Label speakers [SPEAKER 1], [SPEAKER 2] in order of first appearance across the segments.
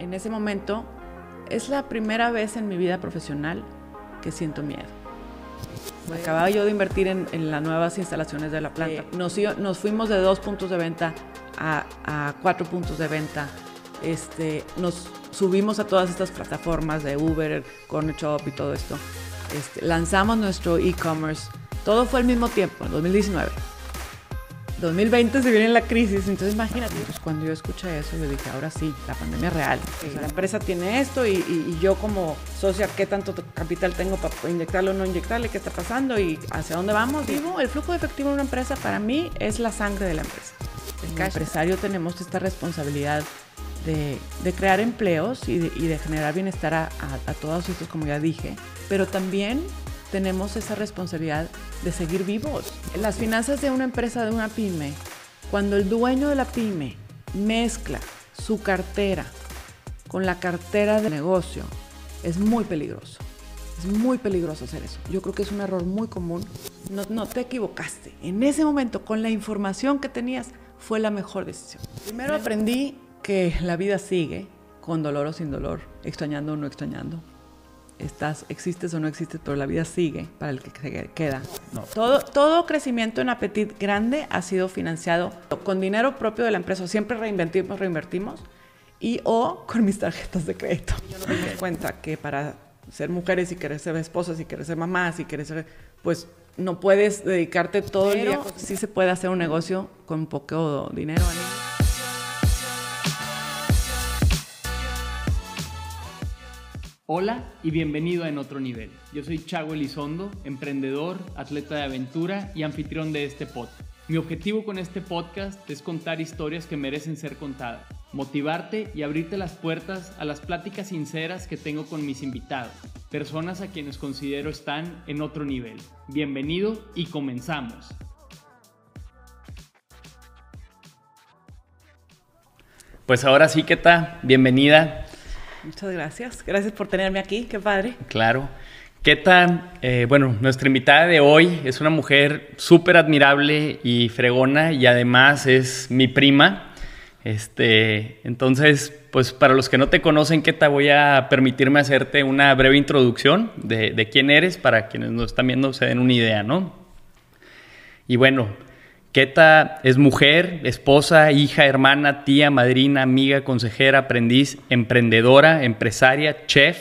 [SPEAKER 1] en ese momento es la primera vez en mi vida profesional que siento miedo. Acababa yo de invertir en, las nuevas instalaciones de la planta. Nos, nos, fuimos de dos puntos de venta a, a, cuatro puntos de venta. Este, nos subimos a todas estas plataformas de Uber, Corner Shop y todo esto. Este, lanzamos nuestro e-commerce. Todo fue al mismo tiempo, en 2019. 2020 se viene la crisis, entonces imagínate, pues cuando yo escuché eso, yo dije, ahora sí, la pandemia es real. la empresa tiene esto y, yo como socia, ¿qué tanto capital tengo para inyectarlo o no inyectarle? ¿Qué está pasando y hacia dónde vamos? Digo, el flujo de efectivo en una empresa para mí es la sangre de la empresa. El empresario tenemos esta responsabilidad de, crear empleos y de, generar bienestar a, a todos estos, como ya dije, pero también tenemos esa responsabilidad de seguir vivos. Las finanzas de una empresa, de una pyme, cuando el dueño de la pyme mezcla su cartera con la cartera de negocio, es muy peligroso. Es muy peligroso hacer eso. Yo creo que es un error muy común. No, no te equivocaste. En ese momento, con la información que tenías, fue la mejor decisión. Primero aprendí que la vida sigue, con dolor o sin dolor, extrañando o no extrañando estás, existes o no existes, pero la vida sigue para el que se queda. Todo, todo crecimiento en Apetit grande ha sido financiado con dinero propio de la empresa. Siempre reinventimos, reinvertimos y o con mis tarjetas de crédito. Yo no me doy cuenta que para ser mujeres y querer ser esposas y querer ser mamás y querer ser, pues no puedes dedicarte todo el día. Sí se puede hacer un negocio con poco dinero.
[SPEAKER 2] Hola y bienvenido a En Otro Nivel. Yo soy Chago Elizondo, emprendedor, atleta de aventura y anfitrión de este podcast. Mi objetivo con este podcast es contar historias que merecen ser contadas, motivarte y abrirte las puertas a las pláticas sinceras que tengo con mis invitados, personas a quienes considero están en otro nivel. Bienvenido y comenzamos. Pues ahora sí, ¿qué tal? Bienvenida.
[SPEAKER 1] Muchas gracias. Gracias por tenerme aquí. Qué padre.
[SPEAKER 2] Claro. ¿Qué? Eh, bueno, nuestra invitada de hoy es una mujer súper admirable y fregona y además es mi prima. Este, entonces, pues para los que no te conocen, ¿qué? Voy a permitirme hacerte una breve introducción de, de quién eres para quienes nos están viendo se den una idea, ¿no? Y bueno, Keta es mujer, esposa, hija, hermana, tía, madrina, amiga, consejera, aprendiz, emprendedora, empresaria, chef,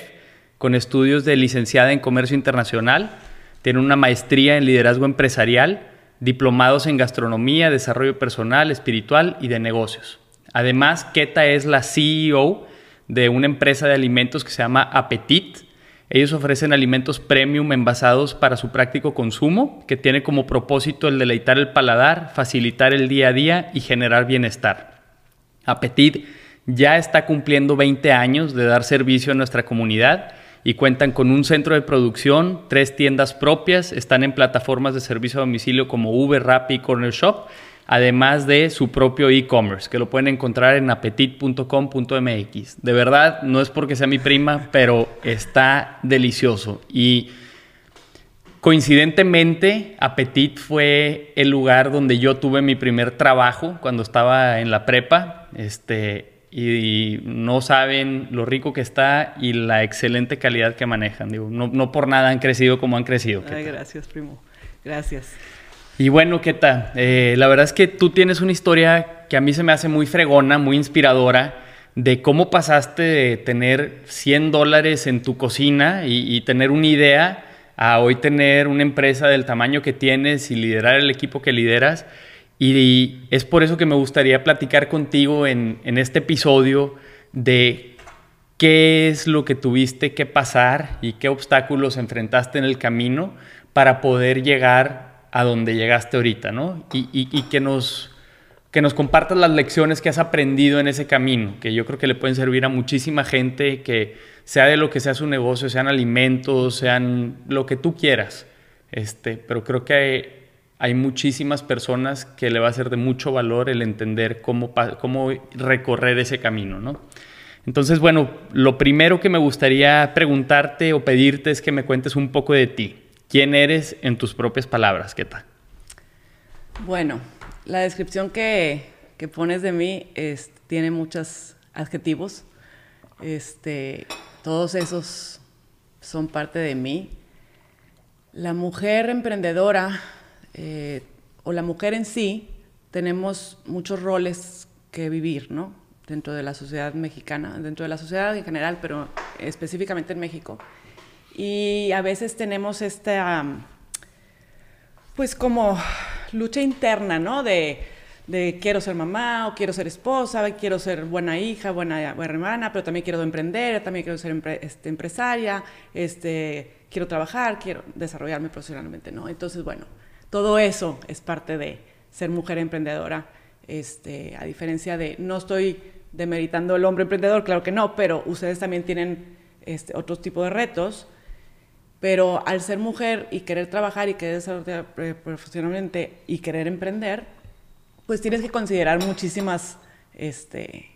[SPEAKER 2] con estudios de licenciada en comercio internacional. Tiene una maestría en liderazgo empresarial, diplomados en gastronomía, desarrollo personal, espiritual y de negocios. Además, Keta es la CEO de una empresa de alimentos que se llama Appetit ellos ofrecen alimentos premium envasados para su práctico consumo, que tiene como propósito el deleitar el paladar, facilitar el día a día y generar bienestar. Apetit ya está cumpliendo 20 años de dar servicio a nuestra comunidad y cuentan con un centro de producción, tres tiendas propias, están en plataformas de servicio a domicilio como Uber, Rappi y Corner Shop además de su propio e-commerce, que lo pueden encontrar en apetit.com.mx. De verdad, no es porque sea mi prima, pero está delicioso. Y coincidentemente, Apetit fue el lugar donde yo tuve mi primer trabajo cuando estaba en la prepa. Este, y no saben lo rico que está y la excelente calidad que manejan. Digo, no, no por nada han crecido como han crecido.
[SPEAKER 1] Ay, gracias, primo. Gracias.
[SPEAKER 2] Y bueno, ¿qué tal? Eh, la verdad es que tú tienes una historia que a mí se me hace muy fregona, muy inspiradora, de cómo pasaste de tener 100 dólares en tu cocina y, tener una idea a hoy tener una empresa del tamaño que tienes y liderar el equipo que lideras. Y, es por eso que me gustaría platicar contigo en, en este episodio de qué es lo que tuviste que pasar y qué obstáculos enfrentaste en el camino para poder llegar a donde llegaste ahorita, ¿no? Y, que, nos, que nos compartas las lecciones que has aprendido en ese camino, que yo creo que le pueden servir a muchísima gente, que sea de lo que sea su negocio, sean alimentos, sean lo que tú quieras. Este, pero creo que hay, hay muchísimas personas que le va a ser de mucho valor el entender cómo, cómo recorrer ese camino, ¿no? Entonces, bueno, lo primero que me gustaría preguntarte o pedirte es que me cuentes un poco de ti. ¿Quién eres en tus propias palabras? ¿Qué tal?
[SPEAKER 1] Bueno, la descripción que, pones de mí tiene muchos adjetivos. Este, todos esos son parte de mí. La mujer emprendedora eh, o la mujer en sí, tenemos muchos roles que vivir, ¿no? Dentro de la sociedad mexicana, dentro de la sociedad en general, pero específicamente en México. Y a veces tenemos esta, pues como lucha interna, ¿no? De, quiero ser mamá o quiero ser esposa, quiero ser buena hija, buena, hermana, pero también quiero emprender, también quiero ser este, empresaria, este, quiero trabajar, quiero desarrollarme profesionalmente, ¿no? Entonces, bueno, todo eso es parte de ser mujer emprendedora, este, a diferencia de, no estoy demeritando el hombre emprendedor, claro que no, pero ustedes también tienen este, otros tipos de retos, pero al ser mujer y querer trabajar y querer desarrollar profesionalmente y querer emprender, pues tienes que considerar muchísimas este,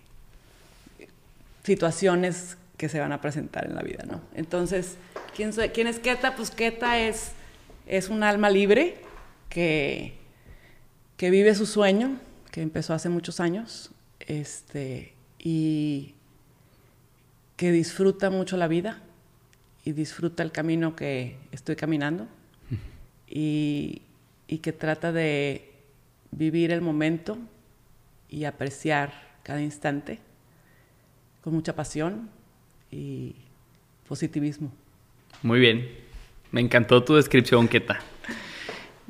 [SPEAKER 1] situaciones que se van a presentar en la vida, ¿no? Entonces, ¿quién, ¿quién es Keta? Pues Keta es, es un alma libre que, que vive su sueño, que empezó hace muchos años, este, y que disfruta mucho la vida y disfruta el camino que estoy caminando y, y que trata de vivir el momento y apreciar cada instante con mucha pasión y positivismo.
[SPEAKER 2] Muy bien, me encantó tu descripción, Keta.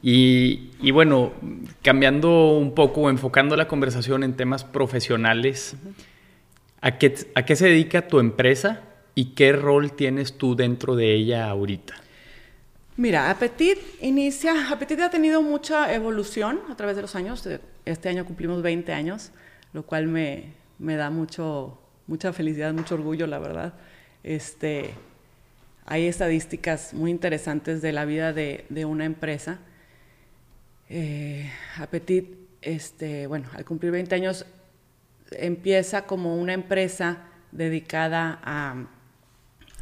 [SPEAKER 2] Y, bueno, cambiando un poco, enfocando la conversación en temas profesionales, ¿a, qué, ¿a qué se dedica tu empresa y qué rol tienes tú dentro de ella ahorita?
[SPEAKER 1] Mira, Apetit inicia, Apetit ha tenido mucha evolución a través de los años. Este año cumplimos 20 años, lo cual me, me da mucho, mucha felicidad, mucho orgullo, la verdad. Este, hay estadísticas muy interesantes de la vida de, de una empresa eh, Apetit, este, bueno, al cumplir 20 años, empieza como una empresa dedicada a,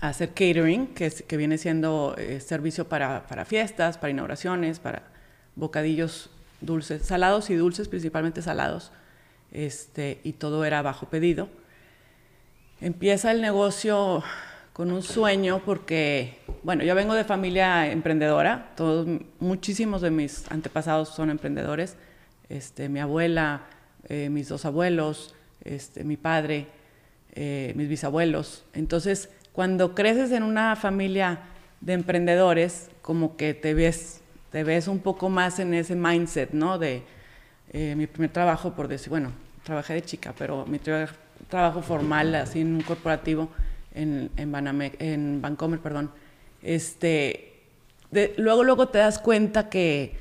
[SPEAKER 1] hacer catering, que, que viene siendo eh, servicio para, fiestas, para inauguraciones, para bocadillos dulces, salados y dulces, principalmente salados, este, y todo era bajo pedido. Empieza el negocio con un sueño porque, bueno, yo vengo de familia emprendedora, todos, muchísimos de mis antepasados son emprendedores, este, mi abuela, eh, mis dos abuelos, este, mi padre, eh, mis bisabuelos. Entonces, cuando creces en una familia de emprendedores, como que te ves, te ves un poco más en ese mindset, ¿no? De eh, mi primer trabajo, por decir, bueno, trabajé de chica, pero mi trabajo formal, así en un corporativo, en, en, en Vancomer, perdón, este, luego, luego te das cuenta que,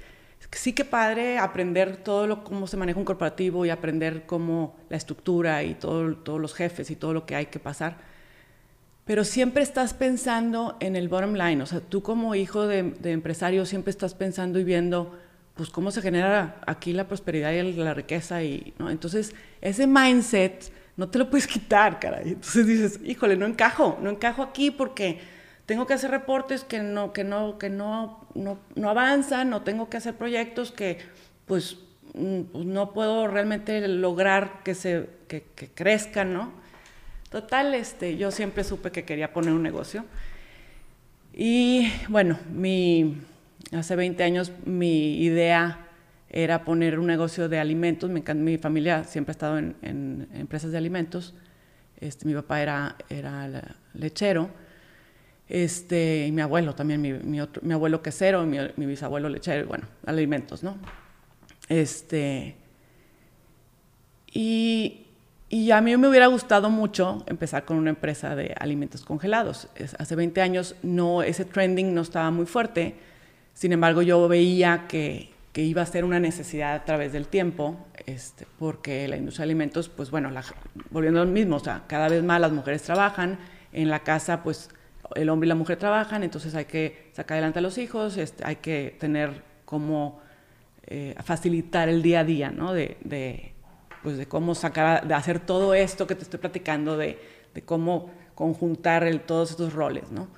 [SPEAKER 1] sí que padre aprender todo lo, cómo se maneja un corporativo y aprender cómo la estructura y todo, todos los jefes y todo lo que hay que pasar. Pero siempre estás pensando en el bottom line, o sea, tú como hijo de, empresario siempre estás pensando y viendo pues cómo se genera aquí la prosperidad y la riqueza y ¿no? entonces ese mindset no te lo puedes quitar, caray. Entonces dices, híjole, no encajo, no encajo aquí porque tengo que hacer reportes que no, que no, que no, no, avanzan, no tengo que hacer proyectos que pues, mm, pues, no puedo realmente lograr que se que, crezcan, ¿no? Total, este, yo siempre supe que quería poner un negocio. Y bueno, mi, hace 20 años mi idea era poner un negocio de alimentos. mi familia siempre ha estado en, empresas de alimentos. Este, mi papá era, lechero. Este, y mi abuelo también, mi, mi, abuelo quesero, mi, mi, bisabuelo lechero, bueno, alimentos, ¿no? Este, y, y, a mí me hubiera gustado mucho empezar con una empresa de alimentos congelados. hace 20 años no, ese trending no estaba muy fuerte, sin embargo yo veía que, que iba a ser una necesidad a través del tiempo, este, porque la industria de alimentos, pues bueno, volviendo al mismo, o sea, cada vez más las mujeres trabajan, en la casa pues el hombre y la mujer trabajan, entonces hay que sacar adelante a los hijos, este, hay que tener como eh, facilitar el día a día, ¿no? Pues de cómo sacar, de hacer todo esto que te estoy platicando, de, de cómo conjuntar todos estos roles, ¿no?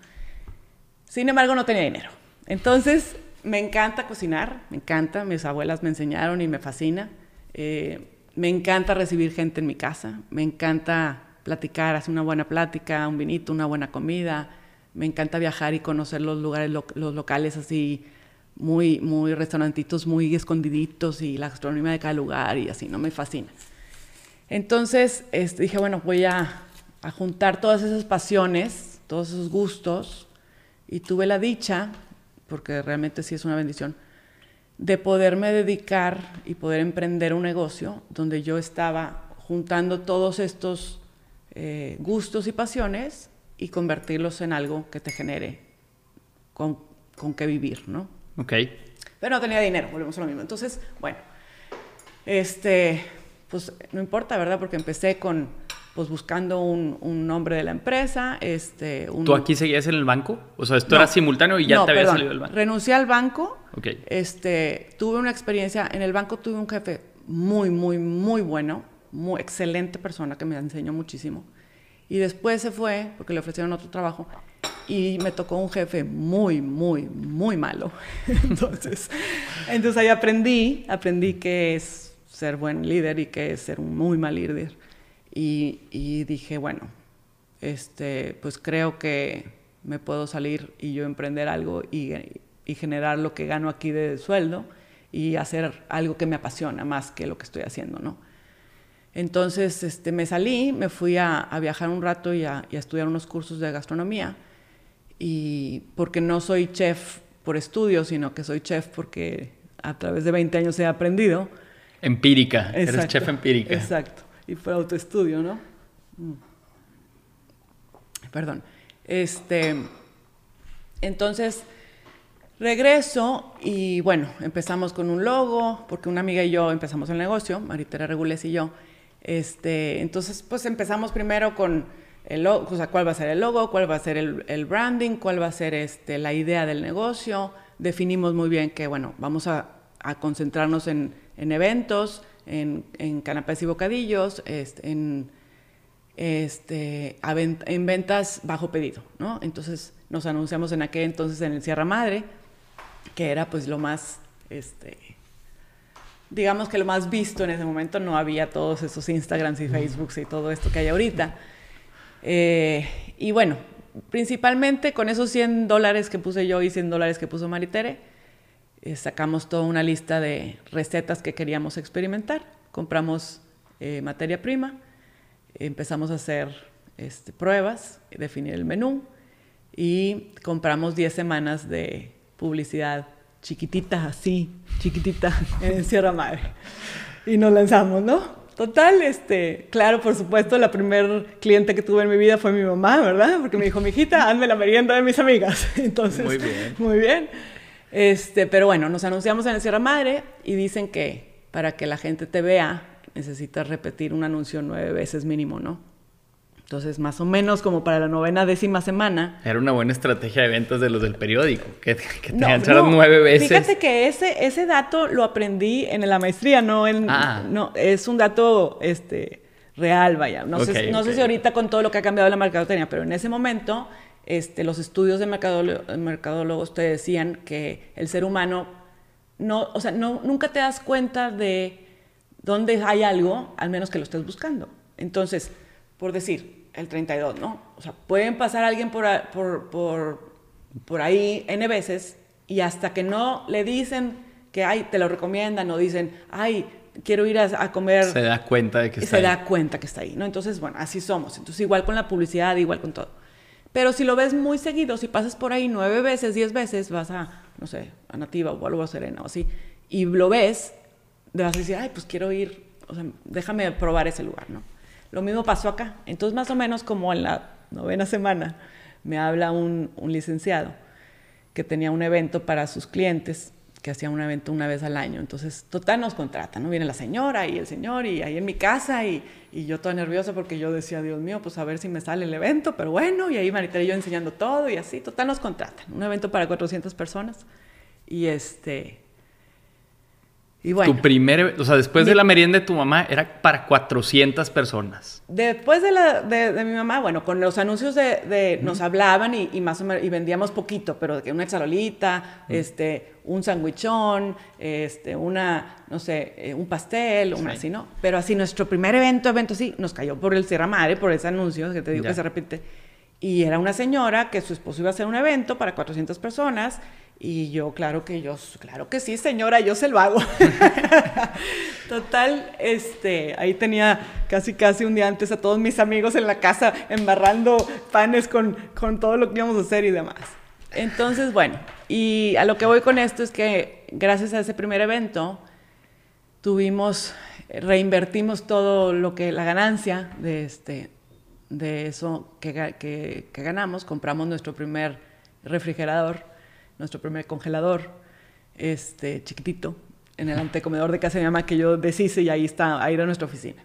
[SPEAKER 1] Sin embargo, no tenía dinero. Entonces, me encanta cocinar, me encanta, mis abuelas me enseñaron y me fascina. Eh, me encanta recibir gente en mi casa, me encanta platicar, hacer una buena plática, un vinito, una buena comida. Me encanta viajar y conocer los lugares, los locales así, muy, muy restaurantitos muy escondiditos y la gastronomía de cada lugar y así, ¿no? Me fascina. Entonces este, dije, bueno, voy a, juntar todas esas pasiones, todos esos gustos y tuve la dicha, porque realmente sí es una bendición, de poderme dedicar y poder emprender un negocio donde yo estaba juntando todos estos eh, gustos y pasiones y convertirlos en algo que te genere con, con qué vivir, ¿no?
[SPEAKER 2] Ok.
[SPEAKER 1] Pero no tenía dinero, volvemos a lo mismo. Entonces, bueno, este, pues no importa, ¿verdad? Porque empecé con, pues buscando un, un nombre de la empresa. Este, un...
[SPEAKER 2] ¿Tú aquí seguías en el banco? O sea, esto era simultáneo y ya te había salido del banco.
[SPEAKER 1] Renuncié al banco.
[SPEAKER 2] Ok.
[SPEAKER 1] Este, tuve una experiencia, en el banco tuve un jefe muy, muy, muy bueno, muy excelente persona que me enseñó muchísimo. Y después se fue porque le ofrecieron otro trabajo y me tocó un jefe muy, muy, muy malo. entonces, entonces ahí aprendí, aprendí que es ser buen líder y que es ser un muy mal líder. Y, dije, bueno, este, pues creo que me puedo salir y yo emprender algo y, y generar lo que gano aquí de sueldo y hacer algo que me apasiona más que lo que estoy haciendo, ¿no? Entonces este, me salí, me fui a, viajar un rato y a, estudiar unos cursos de gastronomía, y porque no soy chef por estudio, sino que soy chef porque a través de 20 años he aprendido.
[SPEAKER 2] Empírica, exacto, eres chef empírica.
[SPEAKER 1] Exacto, y fue autoestudio, ¿no? Mm. Perdón. Este, entonces, regreso y bueno, empezamos con un logo, porque una amiga y yo empezamos el negocio, Maritera Regules y yo, este, entonces, pues empezamos primero con el logo, o sea, cuál va a ser el logo, cuál va a ser el, el, branding, cuál va a ser este, la idea del negocio. Definimos muy bien que, bueno, vamos a, a concentrarnos en, en, eventos, en, en canapés y bocadillos, este, en, este, en ventas bajo pedido, ¿no? Entonces nos anunciamos en aquel entonces en el Sierra Madre, que era pues lo más, este, digamos que lo más visto en ese momento, no había todos esos Instagrams y Facebooks y todo esto que hay ahorita. Eh, y bueno, principalmente con esos 100 dólares que puse yo y 100 dólares que puso Maritere, eh, sacamos toda una lista de recetas que queríamos experimentar. Compramos eh, materia prima, empezamos a hacer este, pruebas, definir el menú y compramos 10 semanas de publicidad chiquitita, así, chiquitita, en Sierra Madre. Y nos lanzamos, ¿no? Total, este, claro, por supuesto, la primer cliente que tuve en mi vida fue mi mamá, ¿verdad? Porque me dijo, mijita, hazme la merienda de mis amigas. Entonces,
[SPEAKER 2] muy bien.
[SPEAKER 1] Muy bien. Este, pero bueno, nos anunciamos en el Sierra Madre y dicen que para que la gente te vea necesitas repetir un anuncio nueve veces mínimo, ¿no? Entonces, más o menos como para la novena décima semana.
[SPEAKER 2] Era una buena estrategia de ventas de los del periódico, que, que te no, no, nueve veces.
[SPEAKER 1] Fíjate que ese, ese dato lo aprendí en la maestría, no en.
[SPEAKER 2] Ah.
[SPEAKER 1] No, es un dato este, real, vaya. No,
[SPEAKER 2] okay,
[SPEAKER 1] sé, no
[SPEAKER 2] okay.
[SPEAKER 1] sé si ahorita con todo lo que ha cambiado la mercadotecnia, pero en ese momento, este, los estudios de mercadólogos, mercadólogos te decían que el ser humano no, o sea, no, nunca te das cuenta de dónde hay algo, al menos que lo estés buscando. Entonces, por decir, el 32, ¿no? O sea, pueden pasar a alguien por, por, por, por ahí N veces y hasta que no le dicen que, ay, te lo recomiendan o dicen, ay, quiero ir a, a comer.
[SPEAKER 2] Se da cuenta de que está
[SPEAKER 1] se
[SPEAKER 2] ahí.
[SPEAKER 1] da cuenta que está ahí, ¿no? Entonces, bueno, así somos. Entonces, igual con la publicidad, igual con todo. Pero si lo ves muy seguido, si pasas por ahí nueve veces, diez veces, vas a, no sé, a Nativa o algo a Serena o así, y lo ves, te vas a decir, ay, pues quiero ir, o sea, déjame probar ese lugar, ¿no? Lo mismo pasó acá. Entonces, más o menos como en la novena semana, me habla un, licenciado que tenía un evento para sus clientes, que hacía un evento una vez al año. Entonces, total, nos contratan, ¿no? Viene la señora y el señor y ahí en mi casa y, y yo toda nerviosa porque yo decía, Dios mío, pues a ver si me sale el evento, pero bueno, y ahí Marita y yo enseñando todo y así, total, nos contratan. Un evento para 400 personas y este...
[SPEAKER 2] Y bueno, tu primer, o sea, después de la merienda de tu mamá era para 400 personas.
[SPEAKER 1] Después de, la, de, mi mamá, bueno, con los anuncios de, nos hablaban y, más o menos, y vendíamos poquito, pero que una charolita, este, un sandwichón, este, una, no sé, eh, un pastel, una así, ¿no? Pero así nuestro primer evento, evento sí, nos cayó por el Sierra Madre, por ese anuncio que te digo que se repite. Y era una señora que su esposo iba a hacer un evento para 400 personas y yo, claro que yo, claro que sí, señora, yo se lo hago. Total, este, ahí tenía casi casi un día antes a todos mis amigos en la casa embarrando panes con, con todo lo que íbamos a hacer y demás. Entonces, bueno, y a lo que voy con esto es que gracias a ese primer evento tuvimos, reinvertimos todo lo que, la ganancia de, este, de eso que, que, que ganamos, compramos nuestro primer refrigerador nuestro primer congelador, este, chiquitito, en el antecomedor de casa de mi mamá que yo deshice y ahí está, ahí era nuestra oficina.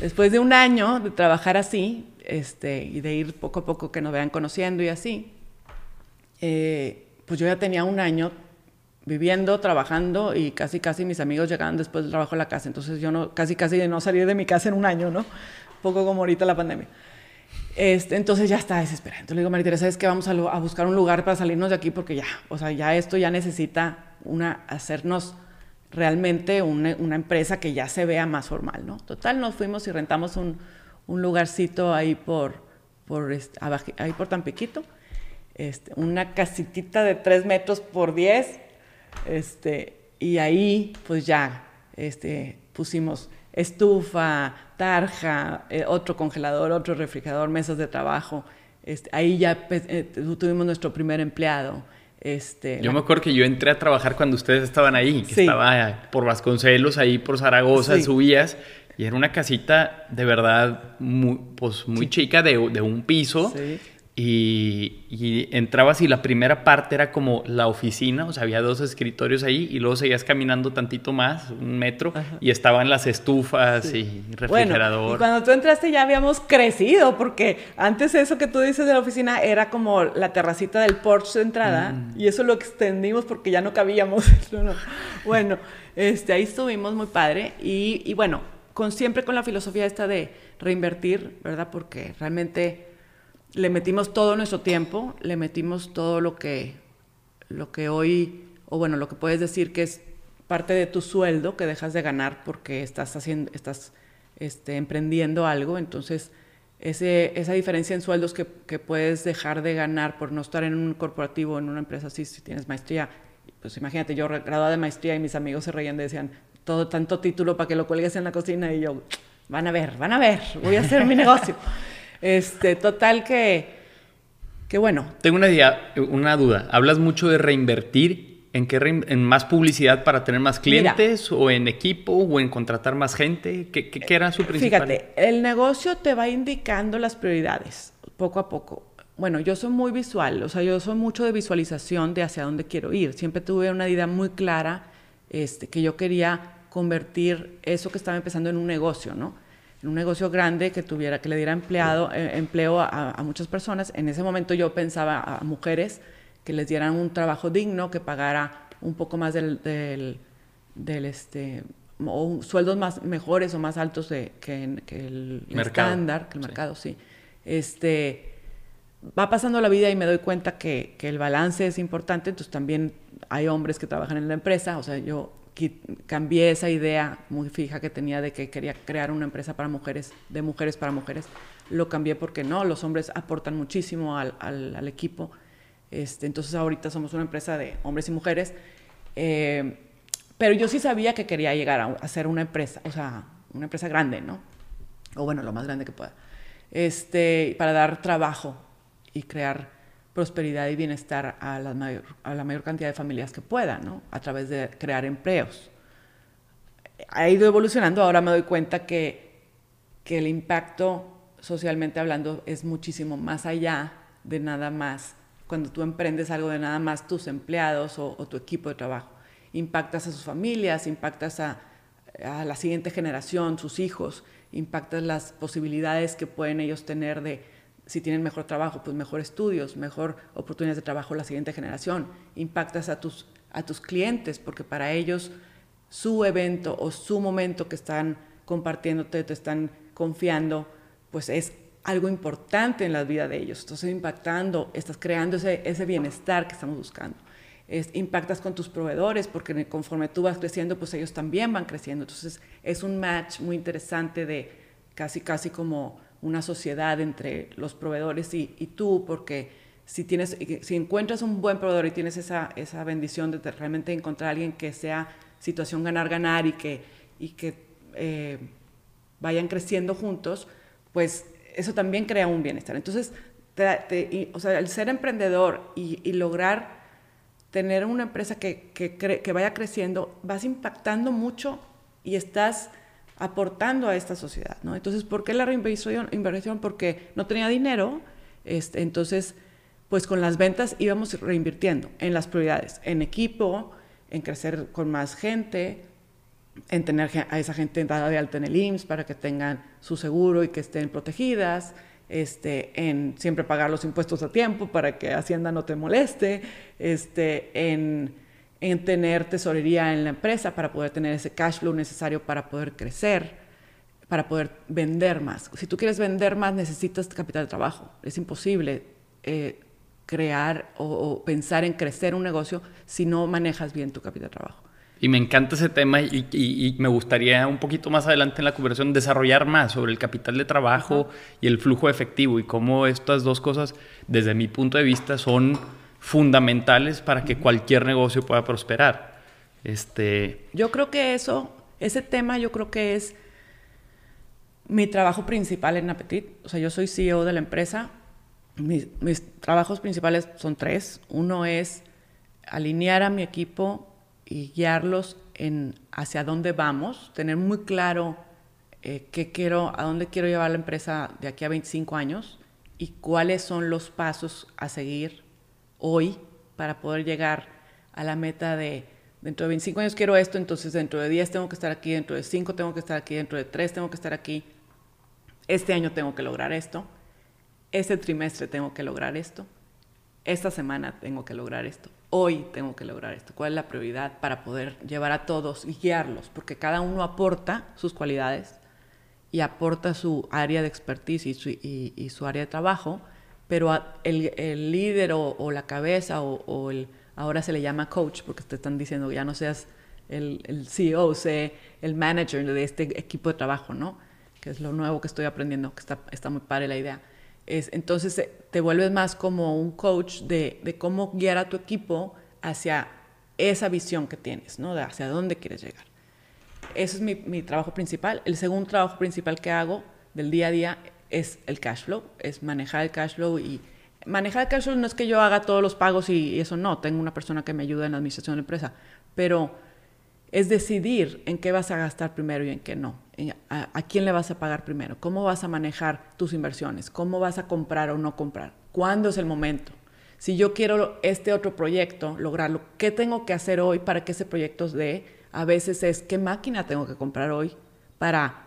[SPEAKER 1] Después de un año de trabajar así, este, y de ir poco a poco que nos vean conociendo y así, eh, pues yo ya tenía un año viviendo, trabajando y casi casi mis amigos llegaban después del trabajo a la casa. Entonces yo no, casi casi no salí de mi casa en un año, ¿no? Poco como ahorita la pandemia. Este, entonces ya está desesperada. Entonces le digo, María Teresa, es que vamos a, buscar un lugar para salirnos de aquí porque ya, o sea, ya esto ya necesita una, hacernos realmente una, empresa que ya se vea más formal, ¿no? Total, nos fuimos y rentamos un, lugarcito ahí por, este, ahí por Tampiquito, este, una casitita de 3 metros por 10, este, y ahí pues ya este, pusimos estufa, tarja, eh, otro congelador, otro refrigerador, mesas de trabajo. Este, ahí ya eh, tuvimos nuestro primer empleado. Este,
[SPEAKER 2] yo me acuerdo que yo entré a trabajar cuando ustedes estaban ahí, que estaba por Vasconcelos, ahí por Zaragoza, subías, y era una casita de verdad muy, pues, muy chica, de, de, un piso. Sí y, entrabas y la primera parte era como la oficina, o sea, había dos escritorios ahí y luego seguías caminando tantito más, un metro, y estaban las estufas y refrigerador. Bueno,
[SPEAKER 1] y cuando tú entraste ya habíamos crecido, porque antes eso que tú dices de la oficina era como la terracita del porche de entrada, mm. y eso lo extendimos porque ya no cabíamos. bueno, este, ahí estuvimos muy padre, y, y bueno, con, siempre con la filosofía esta de reinvertir, ¿verdad? Porque realmente le metimos todo nuestro tiempo, le metimos todo lo que, lo que hoy, o bueno, lo que puedes decir que es parte de tu sueldo que dejas de ganar porque estás haciendo, estás este, emprendiendo algo, entonces esa diferencia en sueldos que, que, puedes dejar de ganar por no estar en un corporativo, en una empresa así, si tienes maestría, pues imagínate, yo graduada de maestría y mis amigos se reían y decían, todo tanto título para que lo cuelgues en la cocina y yo, van a ver, van a ver, voy a hacer mi negocio. Este, total que, que bueno.
[SPEAKER 2] Tengo una, una duda. Hablas mucho de reinvertir. ¿En qué en más publicidad para tener más clientes o en equipo o en contratar más gente? ¿Qué, qué, era su principal?
[SPEAKER 1] Fíjate, el negocio te va indicando las prioridades poco a poco. Bueno, yo soy muy visual, o sea, yo soy mucho de visualización de hacia dónde quiero ir. Siempre tuve una idea muy clara este, que yo quería convertir eso que estaba empezando en un negocio, ¿no? Un negocio grande que tuviera, que le diera empleado, eh, empleo a, muchas personas. En ese momento yo pensaba a mujeres que les dieran un trabajo digno, que pagara un poco más del, del, este, o sueldos más mejores o más altos de, que, el estándar, que el mercado, sí. Este, va pasando la vida y me doy cuenta que, que el balance es importante, entonces también hay hombres que trabajan en la empresa, o sea, yo cambié esa idea muy fija que tenía de que quería crear una empresa para mujeres, de mujeres para mujeres. Lo cambié porque no, los hombres aportan muchísimo al, al, equipo. Este, entonces ahorita somos una empresa de hombres y mujeres. Eh, pero yo sí sabía que quería llegar a, a, ser una empresa, o sea, una empresa grande, ¿no? O bueno, lo más grande que pueda. Este, para dar trabajo y crear prosperidad y bienestar a la mayor, a la mayor cantidad de familias que pueda, ¿no? A través de crear empleos. Ha ido evolucionando, ahora me doy cuenta que, que el impacto socialmente hablando es muchísimo más allá de nada más, cuando tú emprendes algo de nada más tus empleados o, tu equipo de trabajo. Impactas a sus familias, impactas a, a la siguiente generación, sus hijos, impactas las posibilidades que pueden ellos tener de, si tienen mejor trabajo, pues mejor estudios, mejor oportunidades de trabajo la siguiente generación. Impactas a tus, a tus clientes porque para ellos su evento o su momento que están compartiéndote, te están confiando, pues es algo importante en la vida de ellos. Estás impactando, estás creando ese, ese bienestar que estamos buscando. Es, impactas con tus proveedores porque conforme tú vas creciendo, pues ellos también van creciendo. Entonces es un match muy interesante de casi, casi como una sociedad entre los proveedores y, y tú, porque si, tienes, si encuentras un buen proveedor y tienes esa, esa bendición de realmente encontrar a alguien que sea situación ganar-ganar y que, y que eh, vayan creciendo juntos, pues eso también crea un bienestar. Entonces, o sea, el ser emprendedor y, lograr tener una empresa que, que, vaya creciendo, vas impactando mucho y estás aportando a esta sociedad, ¿no? Entonces, ¿por qué la reinversión? Inversión? Porque no tenía dinero, este, entonces, pues con las ventas íbamos reinvirtiendo en las prioridades, en equipo, en crecer con más gente, en tener a esa gente dada de alta en el IMSS para que tengan su seguro y que estén protegidas, este, en siempre pagar los impuestos a tiempo para que Hacienda no te moleste, este, en, en tener tesorería en la empresa para poder tener ese cash flow necesario para poder crecer, para poder vender más. Si tú quieres vender más, necesitas capital de trabajo. Es imposible eh, crear o, o pensar en crecer un negocio si no manejas bien tu capital de trabajo.
[SPEAKER 2] Y me encanta ese tema y, me gustaría un poquito más adelante en la conversación desarrollar más sobre el capital de trabajo y el flujo efectivo y cómo estas dos cosas, desde mi punto de vista, son fundamentales para que cualquier negocio pueda prosperar. Este...
[SPEAKER 1] Yo creo que eso, ese tema yo creo que es mi trabajo principal en Apetit. O sea, yo soy CEO de la empresa. mis trabajos principales son tres. Uno es alinear a mi equipo y guiarlos en hacia dónde vamos, tener muy claro eh, qué quiero, a dónde quiero llevar la empresa de aquí a 25 años y cuáles son los pasos a seguir hoy para poder llegar a la meta de dentro de 25 años quiero esto, entonces dentro de 10 tengo que estar aquí, dentro de 5 tengo que estar aquí, dentro de 3 tengo que estar aquí, este año tengo que lograr esto, este trimestre tengo que lograr esto, esta semana tengo que lograr esto. Hoy tengo que lograr esto, cuál es la prioridad para poder llevar a todos y guiarlos, porque cada uno aporta sus cualidades y aporta su área de expertise y su, área de trabajo, pero el, líder o, la cabeza o, el, ahora se le llama coach, porque te están diciendo ya no seas el, CEO, sé el manager de este equipo de trabajo, ¿no? Que es lo nuevo que estoy aprendiendo, que está, está muy padre la idea entonces eh, te vuelves más como un coach de, cómo guiar a tu equipo hacia esa visión que tienes, ¿no? De hacia dónde quieres llegar. Ese es mi, trabajo principal. El segundo trabajo principal que hago del día a día es el cash flow, es manejar el cash flow y manejar el cash flow no es que yo haga todos los pagos y, eso no, tengo una persona que me ayuda en la administración de la empresa, pero es decidir en qué vas a gastar primero y en qué no. A, quién le vas a pagar primero, cómo vas a manejar tus inversiones, cómo vas a comprar o no comprar, cuándo es el momento. Si yo quiero este otro proyecto, lograrlo, ¿qué tengo que hacer hoy para que ese proyecto dé? A veces es qué máquina tengo que comprar hoy para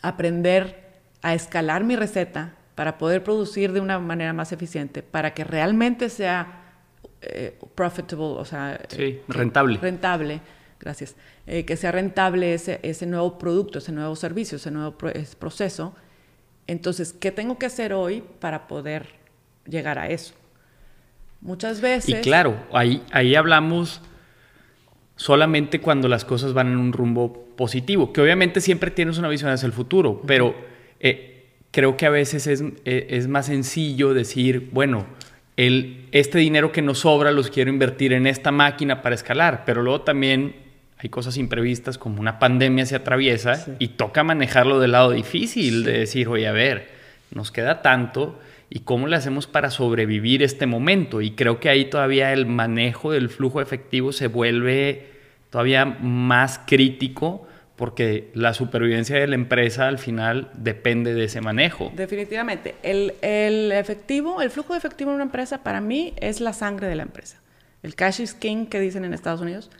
[SPEAKER 1] aprender a escalar mi receta, para poder producir de una manera más eficiente, para que realmente sea eh, profitable, o sea,
[SPEAKER 2] sí, rentable.
[SPEAKER 1] rentable gracias, eh, que sea rentable ese, ese nuevo producto, ese nuevo servicio, ese nuevo proceso. Entonces, ¿qué tengo que hacer hoy para poder llegar a eso? Muchas veces...
[SPEAKER 2] Y claro, ahí, ahí hablamos solamente cuando las cosas van en un rumbo positivo, que obviamente siempre tienes una visión hacia el futuro, pero eh, creo que a veces es, eh, es, más sencillo decir, bueno, el, este dinero que nos sobra los quiero invertir en esta máquina para escalar, pero luego también hay cosas imprevistas como una pandemia se atraviesa y toca manejarlo del lado difícil, de decir, oye, a ver, nos queda tanto y cómo le hacemos para sobrevivir este momento. Y creo que ahí todavía el manejo del flujo efectivo se vuelve todavía más crítico porque la supervivencia de la empresa al final depende de ese manejo.
[SPEAKER 1] Definitivamente. El, el efectivo, el flujo de efectivo en una empresa para mí es la sangre de la empresa. El cash is king que dicen en Estados Unidos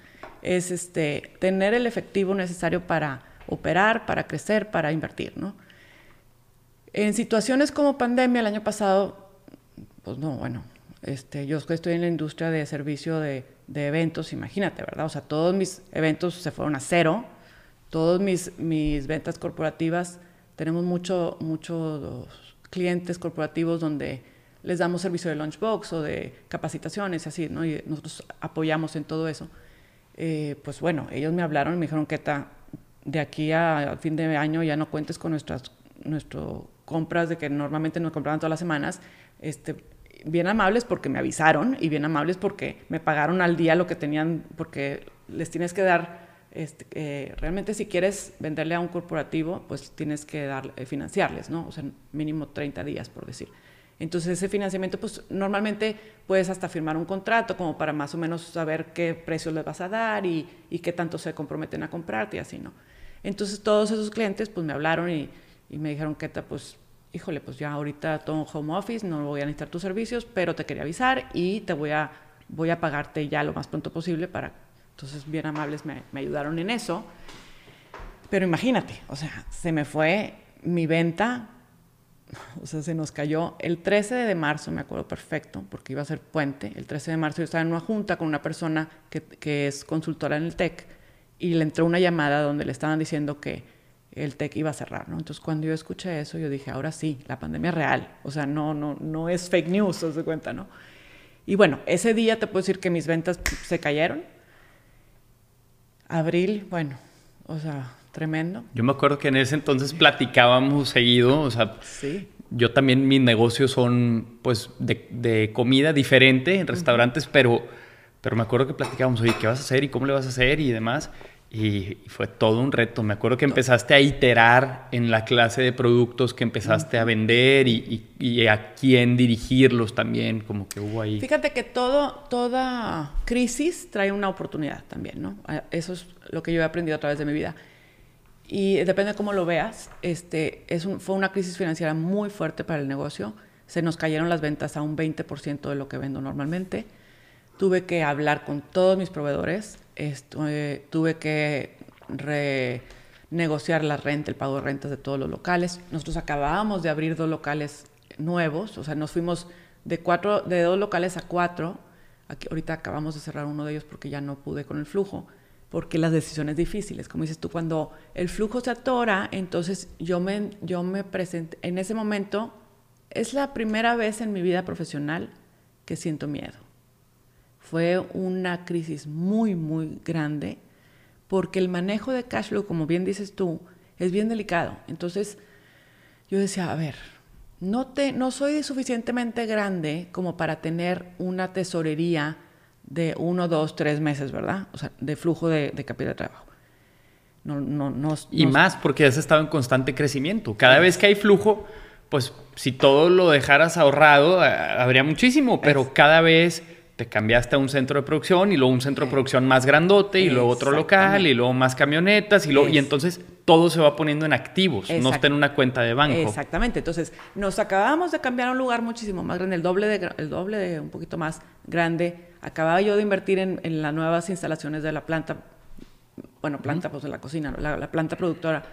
[SPEAKER 1] es este, tener el efectivo necesario para operar, para crecer, para invertir, ¿no? En situaciones como pandemia el año pasado, pues no, bueno, este, yo estoy en la industria de servicio de eventos, imagínate, ¿verdad? O sea, todos mis eventos se fueron a cero, todos mis, mis ventas corporativas, tenemos muchos mucho clientes corporativos donde les damos servicio de lunchbox o de capacitaciones y así, ¿no? Y nosotros apoyamos en todo eso. Eh, pues bueno, ellos me hablaron y me dijeron, que de aquí a, fin de año ya no cuentes con nuestras nuestro compras de que normalmente nos compraban todas las semanas, este, bien amables porque me avisaron y bien amables porque me pagaron al día lo que tenían, porque les tienes que dar, este, eh, realmente si quieres venderle a un corporativo, pues tienes que dar, eh, financiarles, ¿no? O sea, mínimo 30 días, por decir. Entonces ese financiamiento, pues normalmente puedes hasta firmar un contrato como para más o menos saber qué precios les vas a dar y, y qué tanto se comprometen a comprarte y así, ¿no? Entonces todos esos clientes pues me hablaron y, y me dijeron, Keta, pues híjole, pues ya ahorita todo home office, no voy a necesitar tus servicios, pero te quería avisar y te voy a, voy a pagarte ya lo más pronto posible para... Entonces, bien amables me, me ayudaron en eso. Pero imagínate, o sea, se me fue mi venta, o sea, se nos cayó el 13 de marzo, me acuerdo perfecto, porque iba a ser puente. El 13 de marzo yo estaba en una junta con una persona que, que es consultora en el TEC y le entró una llamada donde le estaban diciendo que el TEC iba a cerrar, ¿no? Entonces, cuando yo escuché eso, yo dije, ahora sí, la pandemia es real, o sea, no, no, no es fake news, se cuenta, ¿no? Y bueno, ese día te puedo decir que mis ventas se cayeron. Abril, bueno, o sea, tremendo.
[SPEAKER 2] Yo me acuerdo que en ese entonces platicábamos seguido, o sea, sí. yo también mis negocios son, pues, de, comida diferente en restaurantes, pero, pero me acuerdo que platicábamos, oye, ¿qué vas a hacer y cómo le vas a hacer y demás? Y fue todo un reto. Me acuerdo que empezaste a iterar en la clase de productos que empezaste a vender y, a quién dirigirlos también, como que hubo ahí.
[SPEAKER 1] Fíjate que todo, toda crisis trae una oportunidad también, ¿no? Eso es lo que yo he aprendido a través de mi vida. Y depende de cómo lo veas, este, es fue una crisis financiera muy fuerte para el negocio. Se nos cayeron las ventas a un 20% de lo que vendo normalmente. Tuve que hablar con todos mis proveedores eh, tuve que renegociar la renta, el pago de rentas de todos los locales. Nosotros acabábamos de abrir dos locales nuevos, o sea, nos fuimos de, cuatro, de dos locales a cuatro. Aquí, ahorita acabamos de cerrar uno de ellos porque ya no pude con el flujo, porque las decisiones difíciles, como dices tú, cuando el flujo se atora, entonces yo me, yo me presenté, en ese momento, es la primera vez en mi vida profesional que siento miedo. Fue una crisis muy, muy grande porque el manejo de cash flow, como bien dices tú, es bien delicado. Entonces, yo decía, a ver, no, te, no soy suficientemente grande como para tener una tesorería de uno, dos, tres meses, ¿verdad? O sea, de flujo de, capital de trabajo.
[SPEAKER 2] No, no, no, y más porque has estado en constante crecimiento. Cada vez que hay flujo, pues si todo lo dejaras ahorrado, eh, habría muchísimo, pero cada vez te cambiaste a un centro de producción y luego un centro de producción más grandote y luego otro local y luego más camionetas y, luego, y entonces todo se va poniendo en activos, no está en una cuenta de banco.
[SPEAKER 1] Exactamente, entonces nos acabamos de cambiar a un lugar muchísimo más grande, el doble de, el doble de un poquito más grande. Acababa yo de invertir en, en las nuevas instalaciones de la planta, bueno, planta pues de la cocina, la, planta productora.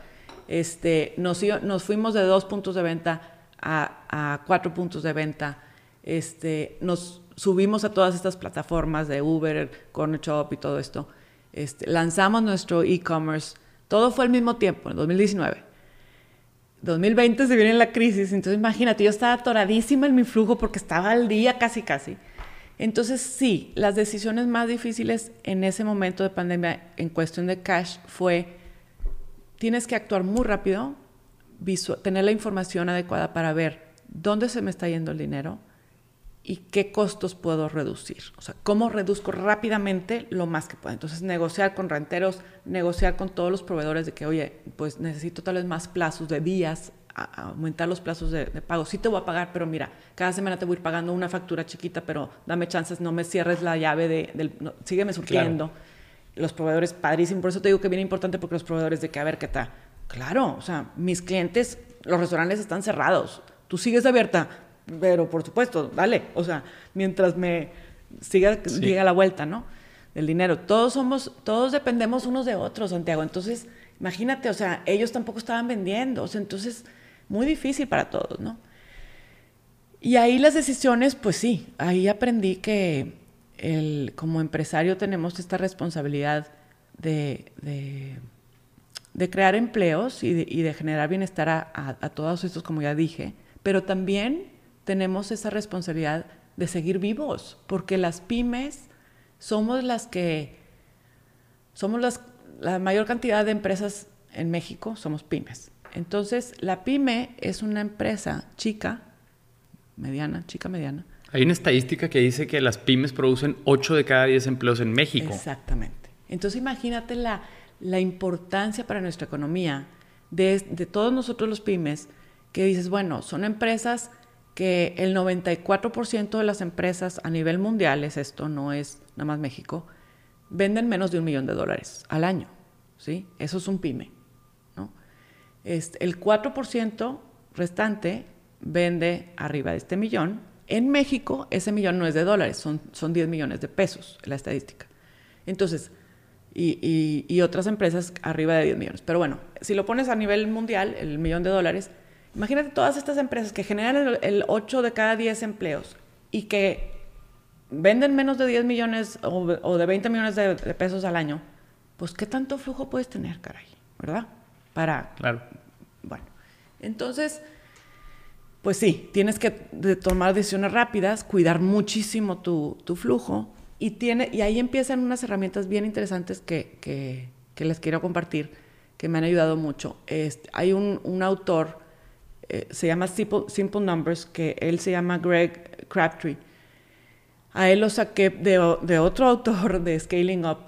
[SPEAKER 1] Este, nos, nos fuimos de dos puntos de venta a, a cuatro puntos de venta. Este, nos subimos a todas estas plataformas de Uber, Corner Shop y todo esto. Este, lanzamos nuestro e-commerce. Todo fue al mismo tiempo, en 2019. 2020 se viene la crisis, entonces imagínate, yo estaba atoradísima en mi flujo porque estaba al día casi casi. Entonces sí, las decisiones más difíciles en ese momento de pandemia en cuestión de cash fue, tienes que actuar muy rápido, tener la información adecuada para ver dónde se me está yendo el dinero, y qué costos puedo reducir. O sea, cómo reduzco rápidamente lo más que puedo. Entonces, negociar con renteros, negociar con todos los proveedores de que, oye, pues necesito tal vez más plazos de días, aumentar los plazos de, pago. Sí te voy a pagar, pero mira, cada semana te voy a ir pagando una factura chiquita, pero dame chances, no me cierres la llave de, del... sígueme surtiendo. Los proveedores, padrísimo. Por eso te digo que bien importante porque los proveedores de que, a ver, ¿qué tal? Claro, o sea, mis clientes, los restaurantes están cerrados. Tú sigues abierta, pero por supuesto, dale, o sea, mientras me siga, llega la vuelta, ¿no? Del dinero. Todos somos, todos dependemos unos de otros, Santiago. Entonces, imagínate, o sea, ellos tampoco estaban vendiendo, o sea, entonces, muy difícil para todos, ¿no? Y ahí las decisiones, pues sí, ahí aprendí que el, como empresario tenemos esta responsabilidad de, de, crear empleos y de, generar bienestar a, a, todos estos, como ya dije, pero también tenemos esa responsabilidad de seguir vivos, porque las pymes somos las que, somos las, la mayor cantidad de empresas en México, somos pymes. Entonces, la pyme es una empresa chica, mediana, chica mediana.
[SPEAKER 2] Hay una estadística que dice que las pymes producen 8 de cada 10 empleos en México.
[SPEAKER 1] Exactamente. Entonces, imagínate la, la importancia para nuestra economía de, de todos nosotros los pymes, que dices, bueno, son empresas que el 94% de las empresas a nivel mundial, es esto, no es nada más México, venden menos de un millón de dólares al año. ¿sí? Eso es un pyme. ¿no? Este, el 4% restante vende arriba de este millón. En México, ese millón no es de dólares, son, son 10 millones de pesos, la estadística. Entonces, y, y, otras empresas arriba de 10 millones. Pero bueno, si lo pones a nivel mundial, el millón de dólares, Imagínate todas estas empresas que generan el, 8 de cada 10 empleos y que venden menos de 10 millones o, de 20 millones de, pesos al año, pues ¿qué tanto flujo puedes tener, caray? ¿Verdad? Para...
[SPEAKER 2] Claro.
[SPEAKER 1] Bueno, entonces, pues sí, tienes que tomar decisiones rápidas, cuidar muchísimo tu, flujo y, tiene, y ahí empiezan unas herramientas bien interesantes que, les quiero compartir, que me han ayudado mucho. Este, hay un, un autor eh, se llama Simple, Numbers, que él se llama Greg Crabtree. A él lo saqué de, otro autor de Scaling Up,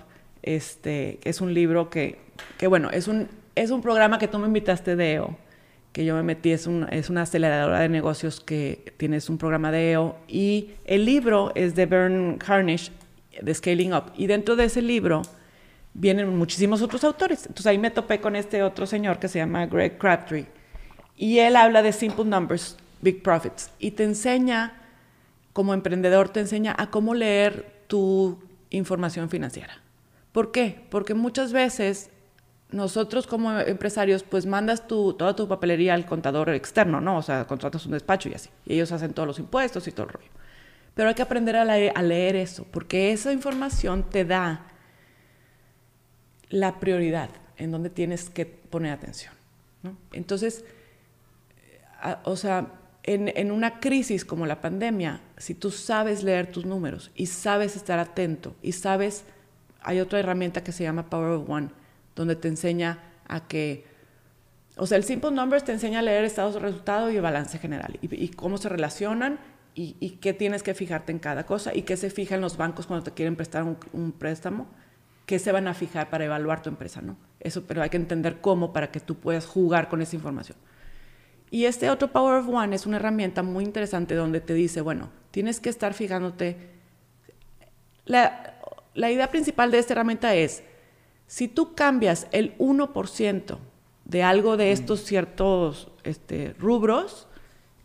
[SPEAKER 1] este, es un libro que, que, bueno, es un, es un programa que tú me invitaste de EO, que yo me metí, es, un, es una aceleradora de negocios que tienes un programa de EO, y el libro es de Bern Harnish, de Scaling Up, y dentro de ese libro vienen muchísimos otros autores. Entonces ahí me topé con este otro señor que se llama Greg Crabtree, y él habla de simple numbers, big profits. Y te enseña, como emprendedor, te enseña a cómo leer tu información financiera. ¿Por qué? Porque muchas veces nosotros como empresarios, pues mandas tu, toda tu papelería al contador externo, ¿no? O sea, contratas un despacho y así. Y ellos hacen todos los impuestos y todo el rollo. Pero hay que aprender a leer, a leer eso, porque esa información te da la prioridad en donde tienes que poner atención. ¿no? Entonces, o sea, en, una crisis como la pandemia, si tú sabes leer tus números y sabes estar atento y sabes, hay otra herramienta que se llama Power of One, donde te enseña a que, o sea, el Simple Numbers te enseña a leer estados de resultado y balance general y, cómo se relacionan y, qué tienes que fijarte en cada cosa y qué se fija en los bancos cuando te quieren prestar un, un préstamo, qué se van a fijar para evaluar tu empresa, ¿no? Eso, pero hay que entender cómo para que tú puedas jugar con esa información. Y este otro Power of One es una herramienta muy interesante donde te dice, bueno, tienes que estar fijándote. La, idea principal de esta herramienta es, si tú cambias el 1% de algo de estos ciertos este, rubros,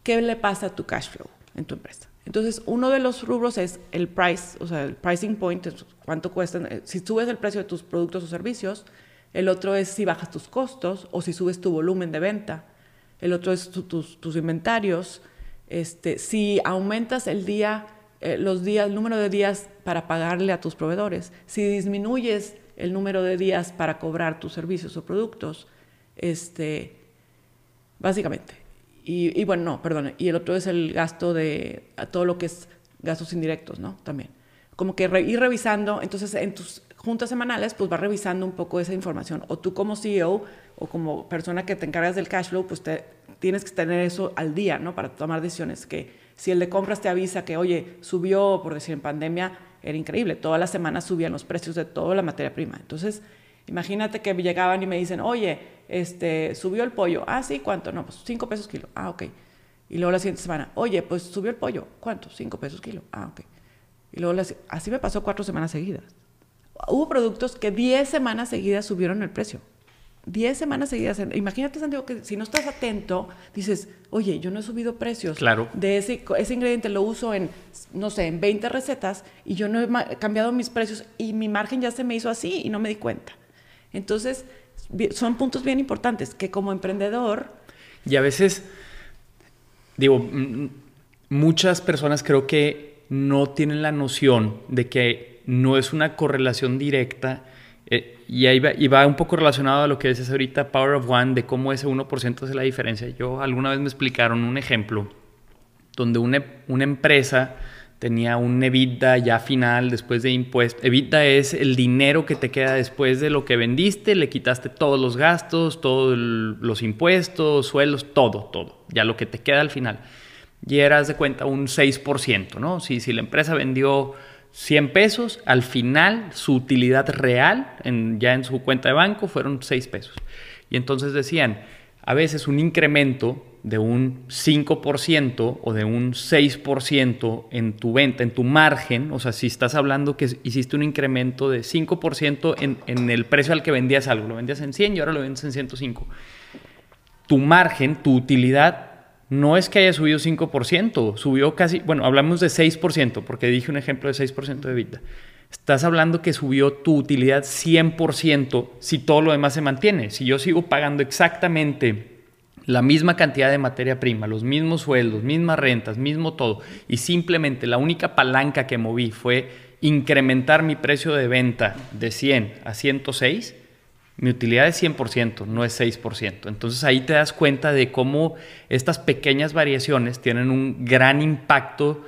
[SPEAKER 1] ¿qué le pasa a tu cash flow en tu empresa? Entonces, uno de los rubros es el price, o sea, el pricing point, cuánto cuestan, eh, si subes el precio de tus productos o servicios. El otro es si bajas tus costos o si subes tu volumen de venta el otro es tus, inventarios. Este, si aumentas el día, eh, los días, el número de días para pagarle a tus proveedores, si disminuyes el número de días para cobrar tus servicios o productos, este, básicamente. Y, bueno, no, perdón. Y el otro es el gasto de todo lo que es gastos indirectos, ¿no? También. Como que ir revisando, entonces en tus juntas semanales, pues vas revisando un poco esa información. O tú como CEO o como persona que te encargas del cash flow, pues te, tienes que tener eso al día, ¿no? Para tomar decisiones. Que si el de compras te avisa que, oye, subió, por decir, en pandemia, era increíble. Todas las semanas subían los precios de toda la materia prima. Entonces, imagínate que llegaban y me dicen, oye, este, subió el pollo. Ah, sí, ¿cuánto? No, pues cinco pesos kilo. Ah, ok. Y luego la siguiente semana, oye, pues subió el pollo. ¿Cuánto? Cinco pesos kilo. Ah, ok. Y luego así me pasó cuatro semanas seguidas. Hubo productos que diez semanas seguidas subieron el precio. 10 semanas seguidas. Imagínate, Santiago, que si no estás atento, dices, oye, yo no he subido precios.
[SPEAKER 2] Claro.
[SPEAKER 1] De ese, ese ingrediente lo uso en, no sé, en 20 recetas y yo no he cambiado mis precios y mi margen ya se me hizo así y no me di cuenta. Entonces, son puntos bien importantes que como emprendedor...
[SPEAKER 2] Y a veces, digo, muchas personas creo que no tienen la noción de que no es una correlación directa eh, y ahí va, un poco relacionado a lo que dices ahorita, Power of One, de cómo ese 1% hace la diferencia. Yo alguna vez me explicaron un ejemplo donde una, una empresa tenía un EBITDA ya final después de impuestos. EBITDA es el dinero que te queda después de lo que vendiste, le quitaste todos los gastos, todos los impuestos, sueldos, todo, todo, ya lo que te queda al final. Y eras de cuenta un 6%, ¿no? Si, si la empresa vendió 100 pesos, al final su utilidad real ya en su cuenta de banco fueron 6 pesos. Y entonces decían, a veces un incremento de un 5% o de un 6% en tu venta, en tu margen, o sea, si estás hablando que hiciste un incremento de 5% en, en el precio al que vendías algo, lo vendías en 100 y ahora lo vendes en 105, tu margen, tu utilidad no es que haya subido 5%, subió casi, bueno, hablamos de 6%, porque dije un ejemplo de 6% de vida. Estás hablando que subió tu utilidad 100% si todo lo demás se mantiene. Si yo sigo pagando exactamente la misma cantidad de materia prima, los mismos sueldos, mismas rentas, mismo todo, y simplemente la única palanca que moví fue incrementar mi precio de venta de 100 a 106, mi utilidad es 100%, no es 6%. Entonces ahí te das cuenta de cómo estas pequeñas variaciones tienen un gran impacto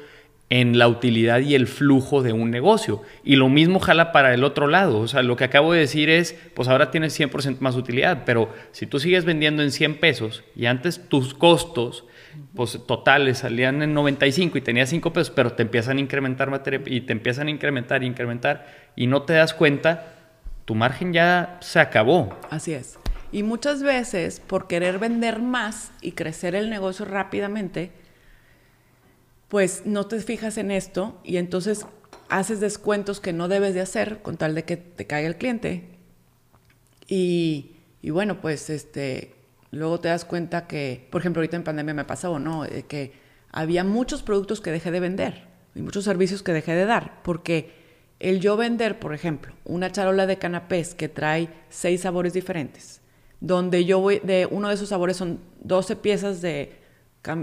[SPEAKER 2] en la utilidad y el flujo de un negocio. Y lo mismo jala para el otro lado. O sea, lo que acabo de decir es, pues ahora tienes 100% más utilidad, pero si tú sigues vendiendo en 100 pesos y antes tus costos pues totales salían en 95 y tenías 5 pesos, pero te empiezan a incrementar materia y te empiezan a incrementar incrementar y no te das cuenta, tu margen ya se acabó.
[SPEAKER 1] Así es. Y muchas veces, por querer vender más y crecer el negocio rápidamente, pues no te fijas en esto y entonces haces descuentos que no debes de hacer con tal de que te caiga el cliente. Y, y bueno, pues este, luego te das cuenta que, por ejemplo, ahorita en pandemia me pasó, ¿no? que había muchos productos que dejé de vender y muchos servicios que dejé de dar, porque el yo vender, por ejemplo, una charola de canapés que trae seis sabores diferentes, donde yo voy, de uno de esos sabores son 12 piezas de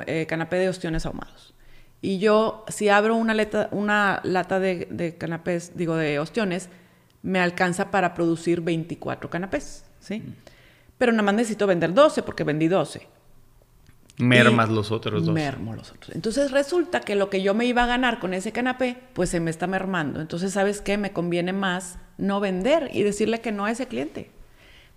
[SPEAKER 1] eh, canapé de ostiones ahumados. Y yo, si abro una, una lata de, canapés, digo, de ostiones, me alcanza para producir 24 canapés, ¿sí? Pero nada más necesito vender 12 porque vendí 12.
[SPEAKER 2] Mermas los otros dos.
[SPEAKER 1] Mermo los otros. Entonces resulta que lo que yo me iba a ganar con ese canapé, pues se me está mermando. Entonces, ¿sabes qué? Me conviene más no vender y decirle que no a ese cliente.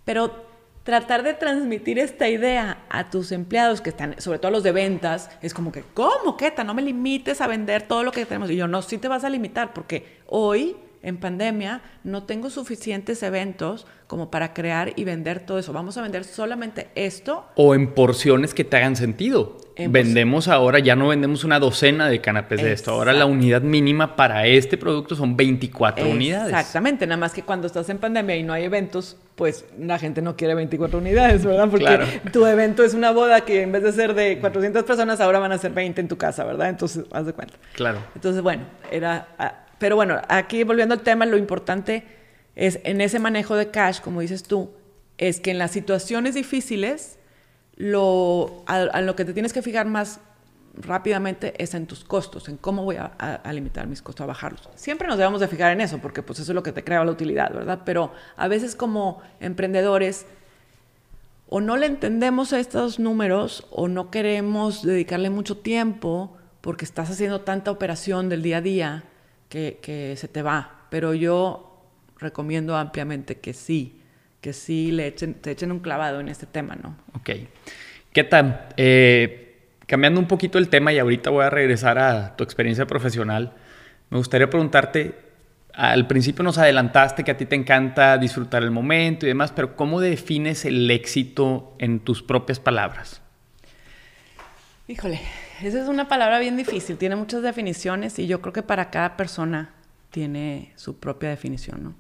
[SPEAKER 1] Pero tratar de transmitir esta idea a tus empleados que están, sobre todo los de ventas, es como que, ¿cómo, Keta? No me limites a vender todo lo que tenemos. Y yo, no, sí te vas a limitar porque hoy en pandemia no tengo suficientes eventos como para crear y vender todo eso. Vamos a vender solamente esto.
[SPEAKER 2] O en porciones que te hagan sentido. vendemos ahora, ya no vendemos una docena de canapés de esto. Ahora la unidad mínima para este producto son 24 unidades.
[SPEAKER 1] Exactamente, nada más que cuando estás en pandemia y no hay eventos, pues la gente no quiere 24 unidades, ¿verdad? Porque tu evento es una boda que en vez de ser de 400 personas, ahora van a ser 20 en tu casa, ¿verdad? Entonces, haz de cuenta.
[SPEAKER 2] Claro.
[SPEAKER 1] Entonces, bueno, era ah, pero bueno, aquí volviendo al tema, lo importante es en ese manejo de cash, como dices tú, es que en las situaciones difíciles, lo, a, lo que te tienes que fijar más rápidamente es en tus costos, en cómo voy a, limitar mis costos, a bajarlos. Siempre nos debemos de fijar en eso, porque pues eso es lo que te crea la utilidad, ¿verdad? Pero a veces como emprendedores o no le entendemos a estos números o no queremos dedicarle mucho tiempo porque estás haciendo tanta operación del día a día que, se te va. Pero yo recomiendo ampliamente que sí, que sí le echen, te echen un clavado en este tema, ¿no?
[SPEAKER 2] Ok. ¿Qué tal? Eh, cambiando un poquito el tema y ahorita voy a regresar a tu experiencia profesional, me gustaría preguntarte, al principio nos adelantaste que a ti te encanta disfrutar el momento y demás, pero ¿cómo defines el éxito en tus propias palabras?
[SPEAKER 1] Híjole, esa es una palabra bien difícil, tiene muchas definiciones y yo creo que para cada persona tiene su propia definición, ¿no?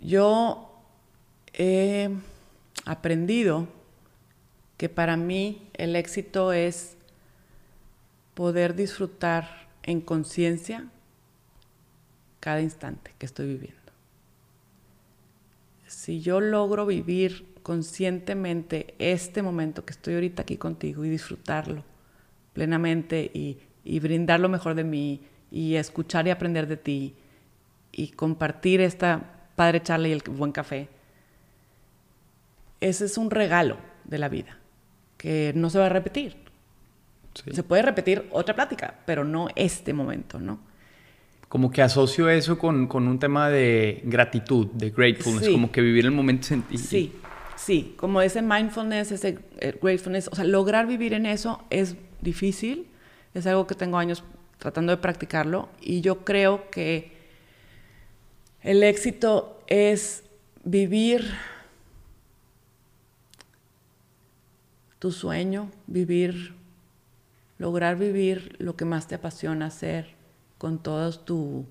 [SPEAKER 1] Yo he aprendido que para mí el éxito es poder disfrutar en conciencia cada instante que estoy viviendo. Si yo logro vivir conscientemente este momento que estoy ahorita aquí contigo y disfrutarlo, plenamente y y brindar lo mejor de mí y escuchar y aprender de ti y compartir esta padre charla y el buen café. Ese es un regalo de la vida que no se va a repetir. Se puede repetir otra plática, pero no este momento, ¿no?
[SPEAKER 2] Como que asocio eso con, un tema de gratitud, de gratefulness, como que vivir el momento.
[SPEAKER 1] Sí, sí, como ese mindfulness, ese eh, gratefulness, o sea, lograr vivir en eso es difícil, es algo que tengo años tratando de practicarlo y yo creo que el éxito es vivir tu sueño, vivir, lograr vivir lo que más te apasiona hacer con todo tu,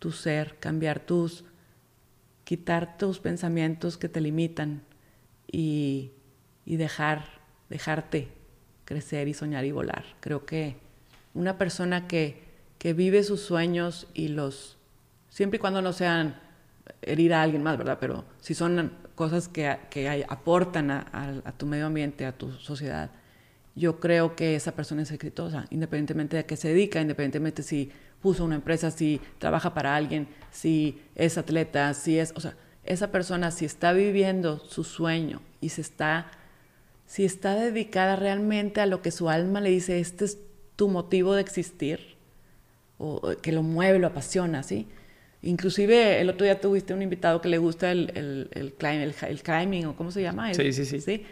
[SPEAKER 1] tu ser, cambiar tus, quitar tus pensamientos que te limitan y, y dejar, dejarte crecer y soñar y volar. Creo que una persona que, que vive sus sueños y los, siempre y cuando no sean herir a alguien más, ¿verdad? Pero si son cosas que, que aportan a, tu medio ambiente, a tu sociedad, yo creo que esa persona es exitosa, independientemente de qué se dedica, independientemente si puso una empresa, si trabaja para alguien, si es atleta, si es, o sea, esa persona si está viviendo su sueño y se está, si está dedicada realmente a lo que su alma le dice, este es tu motivo de existir, o que lo mueve, lo apasiona, ¿sí? Inclusive el otro día tuviste un invitado que le gusta el, el, el, el, climbing, o cómo se llama.
[SPEAKER 2] sí, sí, sí, sí.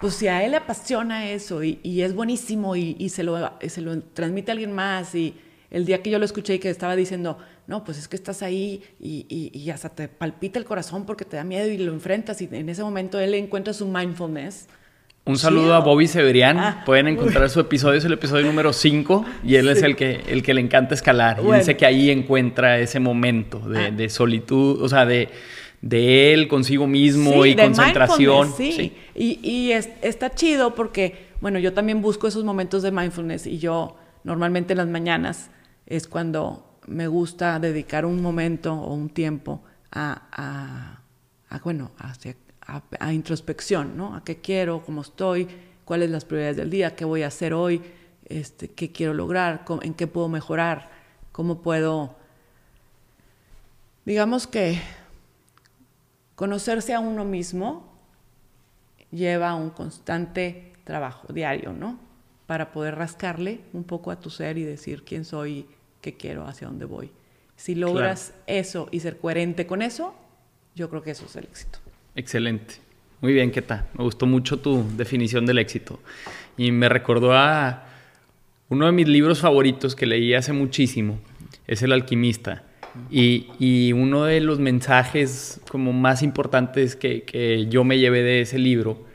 [SPEAKER 1] Pues si a él le apasiona eso y, y es buenísimo y, y, se, lo, se lo transmite a alguien más y el día que yo lo escuché y que estaba diciendo, no, pues es que estás ahí y, y, hasta te palpita el corazón porque te da miedo y lo enfrentas y en ese momento él encuentra su mindfulness
[SPEAKER 2] un saludo a Bobby Severian. Ah. Pueden encontrar su episodio, es el episodio número 5 y él es el que, el que le encanta escalar. Y dice que ahí encuentra ese momento de, ah. solitud, o sea, de, de él consigo mismo y concentración.
[SPEAKER 1] Sí, y, y está chido porque, bueno, yo también busco esos momentos de mindfulness y yo normalmente en las mañanas es cuando me gusta dedicar un momento o un tiempo a, bueno, a, introspección, ¿no? A qué quiero, cómo estoy, cuáles las prioridades del día, qué voy a hacer hoy, este, qué quiero lograr, en qué puedo mejorar, cómo puedo, digamos que conocerse a uno mismo lleva un constante trabajo diario, ¿no? Para poder rascarle un poco a tu ser y decir quién soy, qué quiero, hacia dónde voy. Si logras eso y ser coherente con eso, yo creo que eso es el éxito.
[SPEAKER 2] Excelente. Muy bien, ¿qué tal? Me gustó mucho tu definición del éxito. Y me recordó a uno de mis libros favoritos que leí hace muchísimo, es El alquimista. Y, uno de los mensajes como más importantes que, yo me llevé de ese libro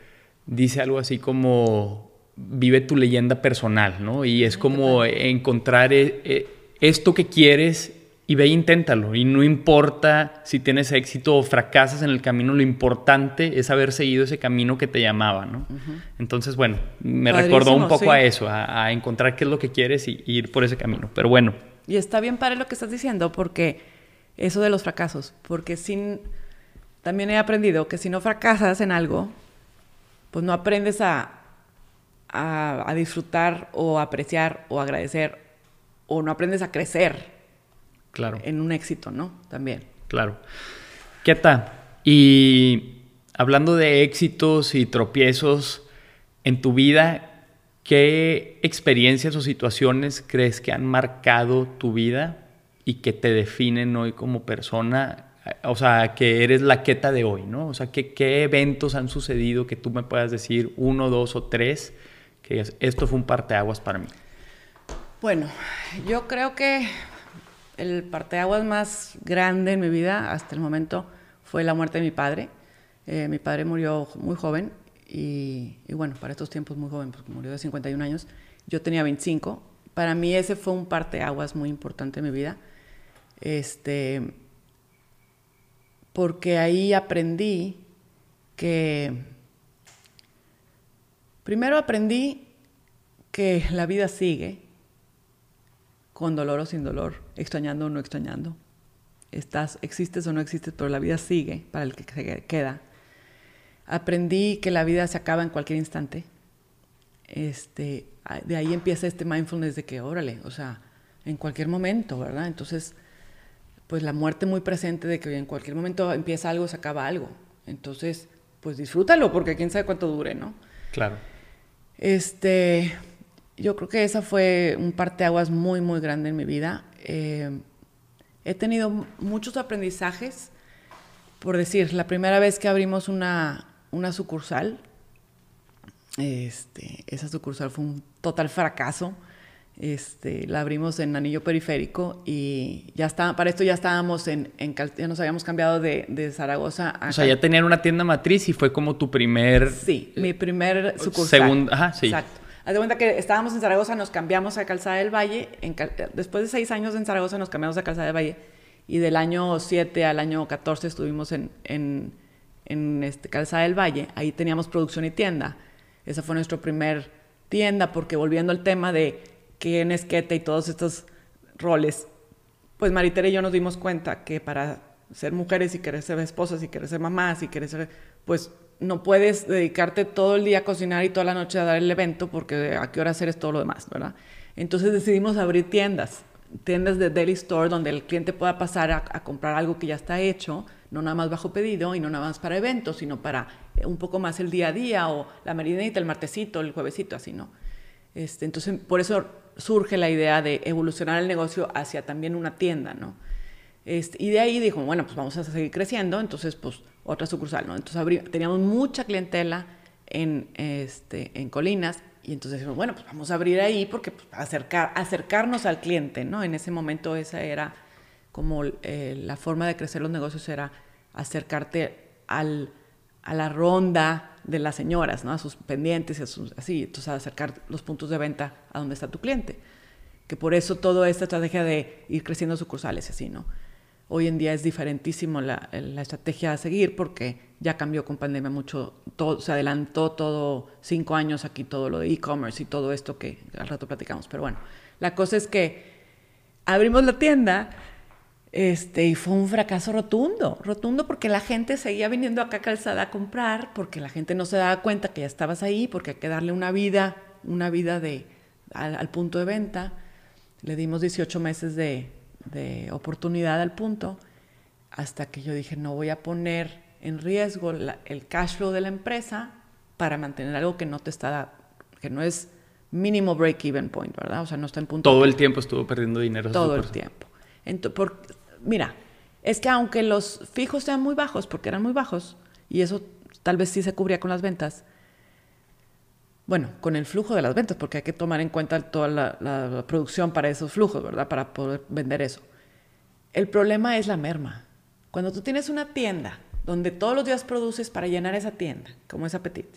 [SPEAKER 2] dice algo así como vive tu leyenda personal, ¿no? Y es como encontrar eh, eh, esto que quieres y ve e inténtalo. Y no importa si tienes éxito o fracasas en el camino, lo importante es haber seguido ese camino que te llamaba, ¿no? Entonces, bueno, me recordó un poco a eso, a, encontrar qué es lo que quieres y, ir por ese camino. Pero bueno.
[SPEAKER 1] Y está bien para lo que estás diciendo, porque eso de los fracasos, porque sin... También he aprendido que si no fracasas en algo, pues no aprendes a, a, a disfrutar o apreciar o agradecer o no aprendes a crecer
[SPEAKER 2] Claro.
[SPEAKER 1] En un éxito, ¿no? También.
[SPEAKER 2] Claro. ¿Qué tal? Y hablando de éxitos y tropiezos en tu vida, ¿qué experiencias o situaciones crees que han marcado tu vida y que te definen hoy como persona? O sea, que eres la queta de hoy, ¿no? O sea, ¿qué, qué eventos han sucedido que tú me puedas decir uno, dos o tres que esto fue un parteaguas para mí?
[SPEAKER 1] Bueno, yo creo que el parteaguas más grande en mi vida hasta el momento fue la muerte de mi padre. Eh, mi padre murió muy joven y, bueno, para estos tiempos muy joven, porque murió de 51 años. Yo tenía 25. Para mí ese fue un parteaguas muy importante en mi vida. Este, porque ahí aprendí que, primero aprendí que la vida sigue, con dolor o sin dolor, extrañando o no extrañando. Estás, existes o no existes, pero la vida sigue para el que se queda. Aprendí que la vida se acaba en cualquier instante. este, de ahí empieza este mindfulness de que, órale, o sea, en cualquier momento, ¿verdad? Entonces, pues la muerte muy presente de que en cualquier momento empieza algo, se acaba algo. Entonces, pues disfrútalo, porque quién sabe cuánto dure, ¿no?
[SPEAKER 2] Claro.
[SPEAKER 1] Este, yo creo que esa fue un parteaguas muy, muy grande en mi vida. Eh, he tenido muchos aprendizajes, por decir, la primera vez que abrimos una, una sucursal, este, esa sucursal fue un total fracaso. Este, la abrimos en Anillo Periférico y ya está, para esto ya estábamos en, en ya nos habíamos cambiado de, de, Zaragoza
[SPEAKER 2] a... O sea, ya tenían una tienda matriz y fue como tu primer...
[SPEAKER 1] Sí, mi primer sucursal.
[SPEAKER 2] Segundo, ajá, sí.
[SPEAKER 1] Exacto. Haz de cuenta que estábamos en Zaragoza, nos cambiamos a Calzada del Valle, después de seis años en Zaragoza nos cambiamos a Calzada del Valle. Y del año 7 al año 14 estuvimos en, en, este, Calzada del Valle, ahí teníamos producción y tienda. Esa fue nuestra primer tienda porque volviendo al tema de quién es Kete y todos estos roles, pues Maritere y yo nos dimos cuenta que para ser mujeres y querer ser esposas y querer ser mamás y querer ser, pues no puedes dedicarte todo el día a cocinar y toda la noche a dar el evento porque a qué hora hacer todo lo demás, ¿verdad? Entonces decidimos abrir tiendas, tiendas de daily store donde el cliente pueda pasar a, a comprar algo que ya está hecho, no nada más bajo pedido y no nada más para eventos, sino para un poco más el día a día o la meridianita, el martesito, el juevesito, así, ¿no? Este, entonces, por eso surge la idea de evolucionar el negocio hacia también una tienda, ¿no? Este, y de ahí dijo, bueno, pues vamos a seguir creciendo, entonces, pues, otra sucursal, ¿no? Entonces, teníamos mucha clientela en, este, en Colinas y entonces dijimos, bueno, pues vamos a abrir ahí porque pues, acercar, acercarnos al cliente, ¿no? En ese momento esa era como eh, la forma de crecer los negocios era acercarte al a la ronda de las señoras, ¿no? a sus pendientes, a sus, así, entonces acercar los puntos de venta a donde está tu cliente. Que por eso toda esta estrategia de ir creciendo sucursales, así, ¿no? Hoy en día es diferentísimo la, estrategia a seguir porque ya cambió con pandemia mucho, todo, se adelantó todo, cinco años aquí todo lo de e-commerce y todo esto que al rato platicamos. Pero bueno, la cosa es que abrimos la tienda este, y fue un fracaso rotundo, rotundo porque la gente seguía viniendo acá Calzada a comprar, porque la gente no se daba cuenta que ya estabas ahí, porque hay que darle una vida, una vida de, al, punto de venta. Le dimos 18 meses de, de, oportunidad al punto, hasta que yo dije, no voy a poner en riesgo el cash flow de la empresa para mantener algo que no te está, que no es mínimo break-even point, ¿verdad? O sea, no está en punto.
[SPEAKER 2] Todo el tiempo estuvo perdiendo dinero.
[SPEAKER 1] Todo el tiempo. Entonces, por, mira, es que aunque los fijos sean muy bajos, porque eran muy bajos, y eso tal vez sí se cubría con las ventas, bueno, con el flujo de las ventas, porque hay que tomar en cuenta toda la, producción para esos flujos, ¿verdad? Para poder vender eso. El problema es la merma. Cuando tú tienes una tienda donde todos los días produces para llenar esa tienda, como es Apetit,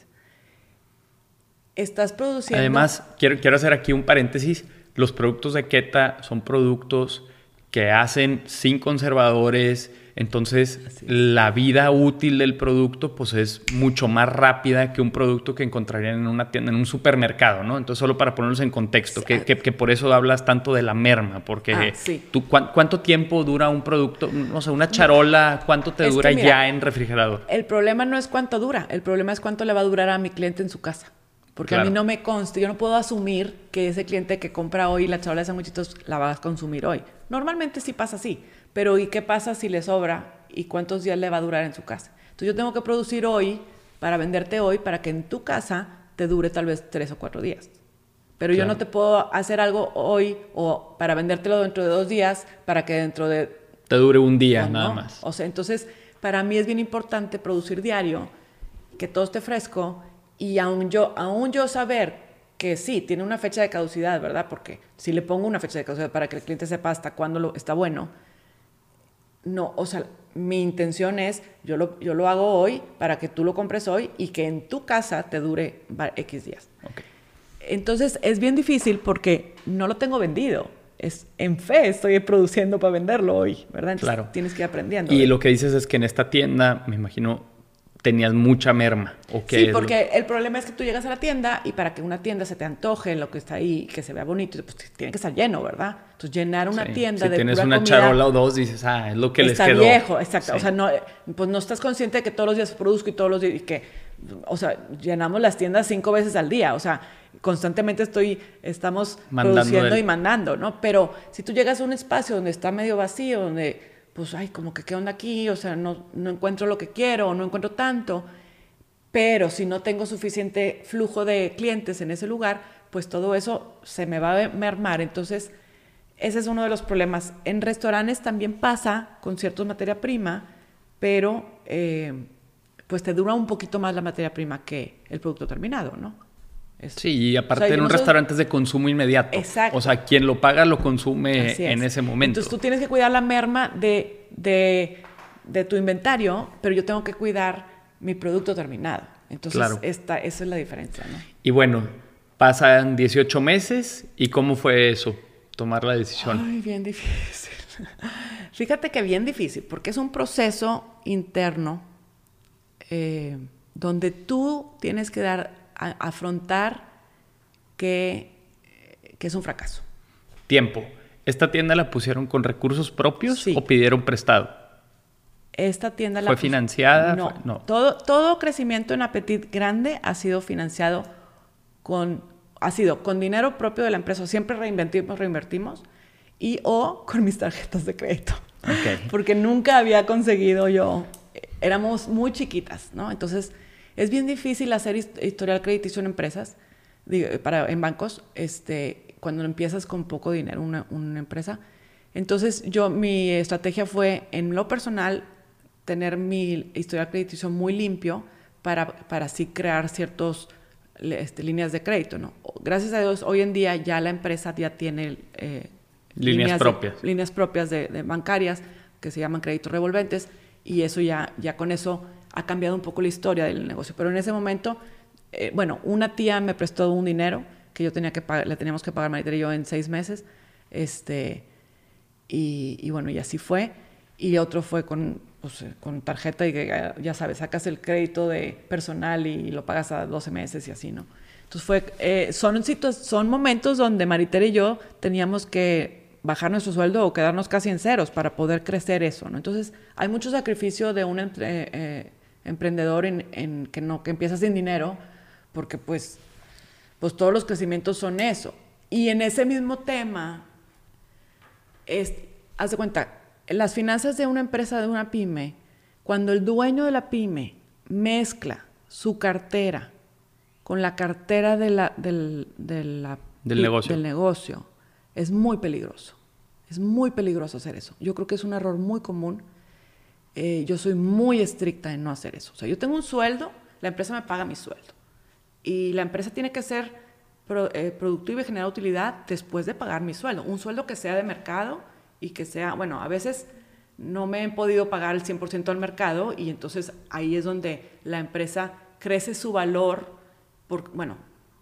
[SPEAKER 1] estás produciendo...
[SPEAKER 2] Además, quiero, quiero hacer aquí un paréntesis. Los productos de Keta son productos que hacen sin conservadores, entonces la vida útil del producto pues es mucho más rápida que un producto que encontrarían en una tienda, en un supermercado, ¿no? Entonces solo para ponerlos en contexto, que, que, por eso hablas tanto de la merma, porque ah, tú, ¿cuánto tiempo dura un producto, no sé, una charola, cuánto te dura ya en refrigerador?
[SPEAKER 1] El problema no es cuánto dura, el problema es cuánto le va a durar a mi cliente en su casa. Porque a mí no me consta, yo no puedo asumir que ese cliente que compra hoy la charola de sanguchitos la va a consumir hoy. Normalmente sí pasa así, pero ¿y qué pasa si le sobra y cuántos días le va a durar en su casa? Entonces yo tengo que producir hoy para venderte hoy para que en tu casa te dure tal vez tres o cuatro días. Pero yo no te puedo hacer algo hoy o para vendértelo dentro de dos días para que dentro de...
[SPEAKER 2] Te dure un día nada más.
[SPEAKER 1] O sea, entonces para mí es bien importante producir diario, que todo esté fresco y aún yo, aún yo saber que sí, tiene una fecha de caducidad, ¿verdad? Porque si le pongo una fecha de caducidad para que el cliente sepa hasta cuándo lo, está bueno, no, o sea, mi intención es, yo lo, yo lo hago hoy para que tú lo compres hoy y que en tu casa te dure X días. Entonces es bien difícil porque no lo tengo vendido. Es en fe estoy produciendo para venderlo hoy, ¿verdad? Entonces
[SPEAKER 2] claro.
[SPEAKER 1] tienes que ir aprendiendo.
[SPEAKER 2] Y lo que dices es que en esta tienda, me imagino, tenías mucha merma. ¿o
[SPEAKER 1] sí, porque el problema es que tú llegas a la tienda y para que una tienda se te antoje lo que está ahí, que se vea bonito, pues tiene que estar lleno, ¿verdad? Entonces llenar una tienda
[SPEAKER 2] si
[SPEAKER 1] de
[SPEAKER 2] tienes una charola o dos, dices, ah, es lo que les quedó.
[SPEAKER 1] Está viejo, exacto. O sea, no, pues no estás consciente de que todos los días produzco y todos los días, y que o sea, llenamos las tiendas cinco veces al día, o sea, constantemente estoy, estamos produciendo y mandando, ¿no? Pero si tú llegas a un espacio donde está medio vacío, donde, pues, ay, como que qué onda aquí, o sea, no, no encuentro lo que quiero, no encuentro tanto, pero si no tengo suficiente flujo de clientes en ese lugar, pues todo eso se me va a mermar. Entonces, ese es uno de los problemas. En restaurantes también pasa con ciertos materia prima, pero eh, pues te dura un poquito más la materia prima que el producto terminado, ¿no?
[SPEAKER 2] Sí, y aparte en un restaurante es de consumo inmediato. Exacto. O sea, quien lo paga lo consume en ese momento.
[SPEAKER 1] Entonces tú tienes que cuidar la merma de, de, tu inventario, pero yo tengo que cuidar mi producto terminado. Entonces, esta, esa es la diferencia, ¿no?
[SPEAKER 2] Y bueno, pasan 18 meses, ¿y cómo fue eso? Tomar la decisión.
[SPEAKER 1] Ay, bien difícil. Fíjate que bien difícil, porque es un proceso interno eh, donde tú tienes que dar, afrontar que, que, es un fracaso.
[SPEAKER 2] Tiempo. ¿Esta tienda la pusieron con recursos propios o pidieron prestado?
[SPEAKER 1] Esta tienda
[SPEAKER 2] la... ¿Fue financiada?
[SPEAKER 1] No, no. Todo, todo crecimiento en Apetit grande ha sido financiado con, ha sido con dinero propio de la empresa. Siempre reinventimos, reinvertimos y o con mis tarjetas de crédito. Porque nunca había conseguido yo éramos muy chiquitas, ¿no? Entonces, es bien difícil hacer historial crediticio en empresas, para, en bancos, este, cuando empiezas con poco dinero una, una empresa. Entonces, yo, mi estrategia fue, en lo personal, tener mi historial crediticio muy limpio para, para así crear ciertos este, líneas de crédito, ¿no? Gracias a Dios, hoy en día ya la empresa ya tiene
[SPEAKER 2] eh, líneas, propias.
[SPEAKER 1] líneas propias de, de, bancarias que se llaman créditos revolventes y eso ya, ya con eso ha cambiado un poco la historia del negocio. Pero en ese momento, eh, bueno, una tía me prestó un dinero que yo tenía que pagar, le teníamos que pagar Marita y yo en seis meses, este, y, bueno, y así fue. Y otro fue con, pues, eh, con tarjeta y que ya sabes, sacas el crédito de personal y lo pagas a 12 meses y así, ¿no? Entonces fue, eh, son, son momentos donde Maritera y yo teníamos que bajar nuestro sueldo o quedarnos casi en ceros para poder crecer eso, ¿no? Entonces, hay mucho sacrificio de un eh, emprendedor en, que no que empieza sin dinero, porque pues, pues todos los crecimientos son eso. Y en ese mismo tema, es, haz de cuenta, las finanzas de una empresa, de una pyme, cuando el dueño de la pyme mezcla su cartera con la cartera de la, del,
[SPEAKER 2] del negocio.
[SPEAKER 1] del negocio, es muy peligroso. Es muy peligroso hacer eso. Yo creo que es un error muy común. Eh, yo soy muy estricta en no hacer eso. O sea, yo tengo un sueldo, la empresa me paga mi sueldo. Y la empresa tiene que ser eh, productiva y generar utilidad después de pagar mi sueldo. Un sueldo que sea de mercado y que sea, bueno, a veces no me he podido pagar el 100% al mercado y entonces ahí es donde la empresa crece su valor, por, bueno,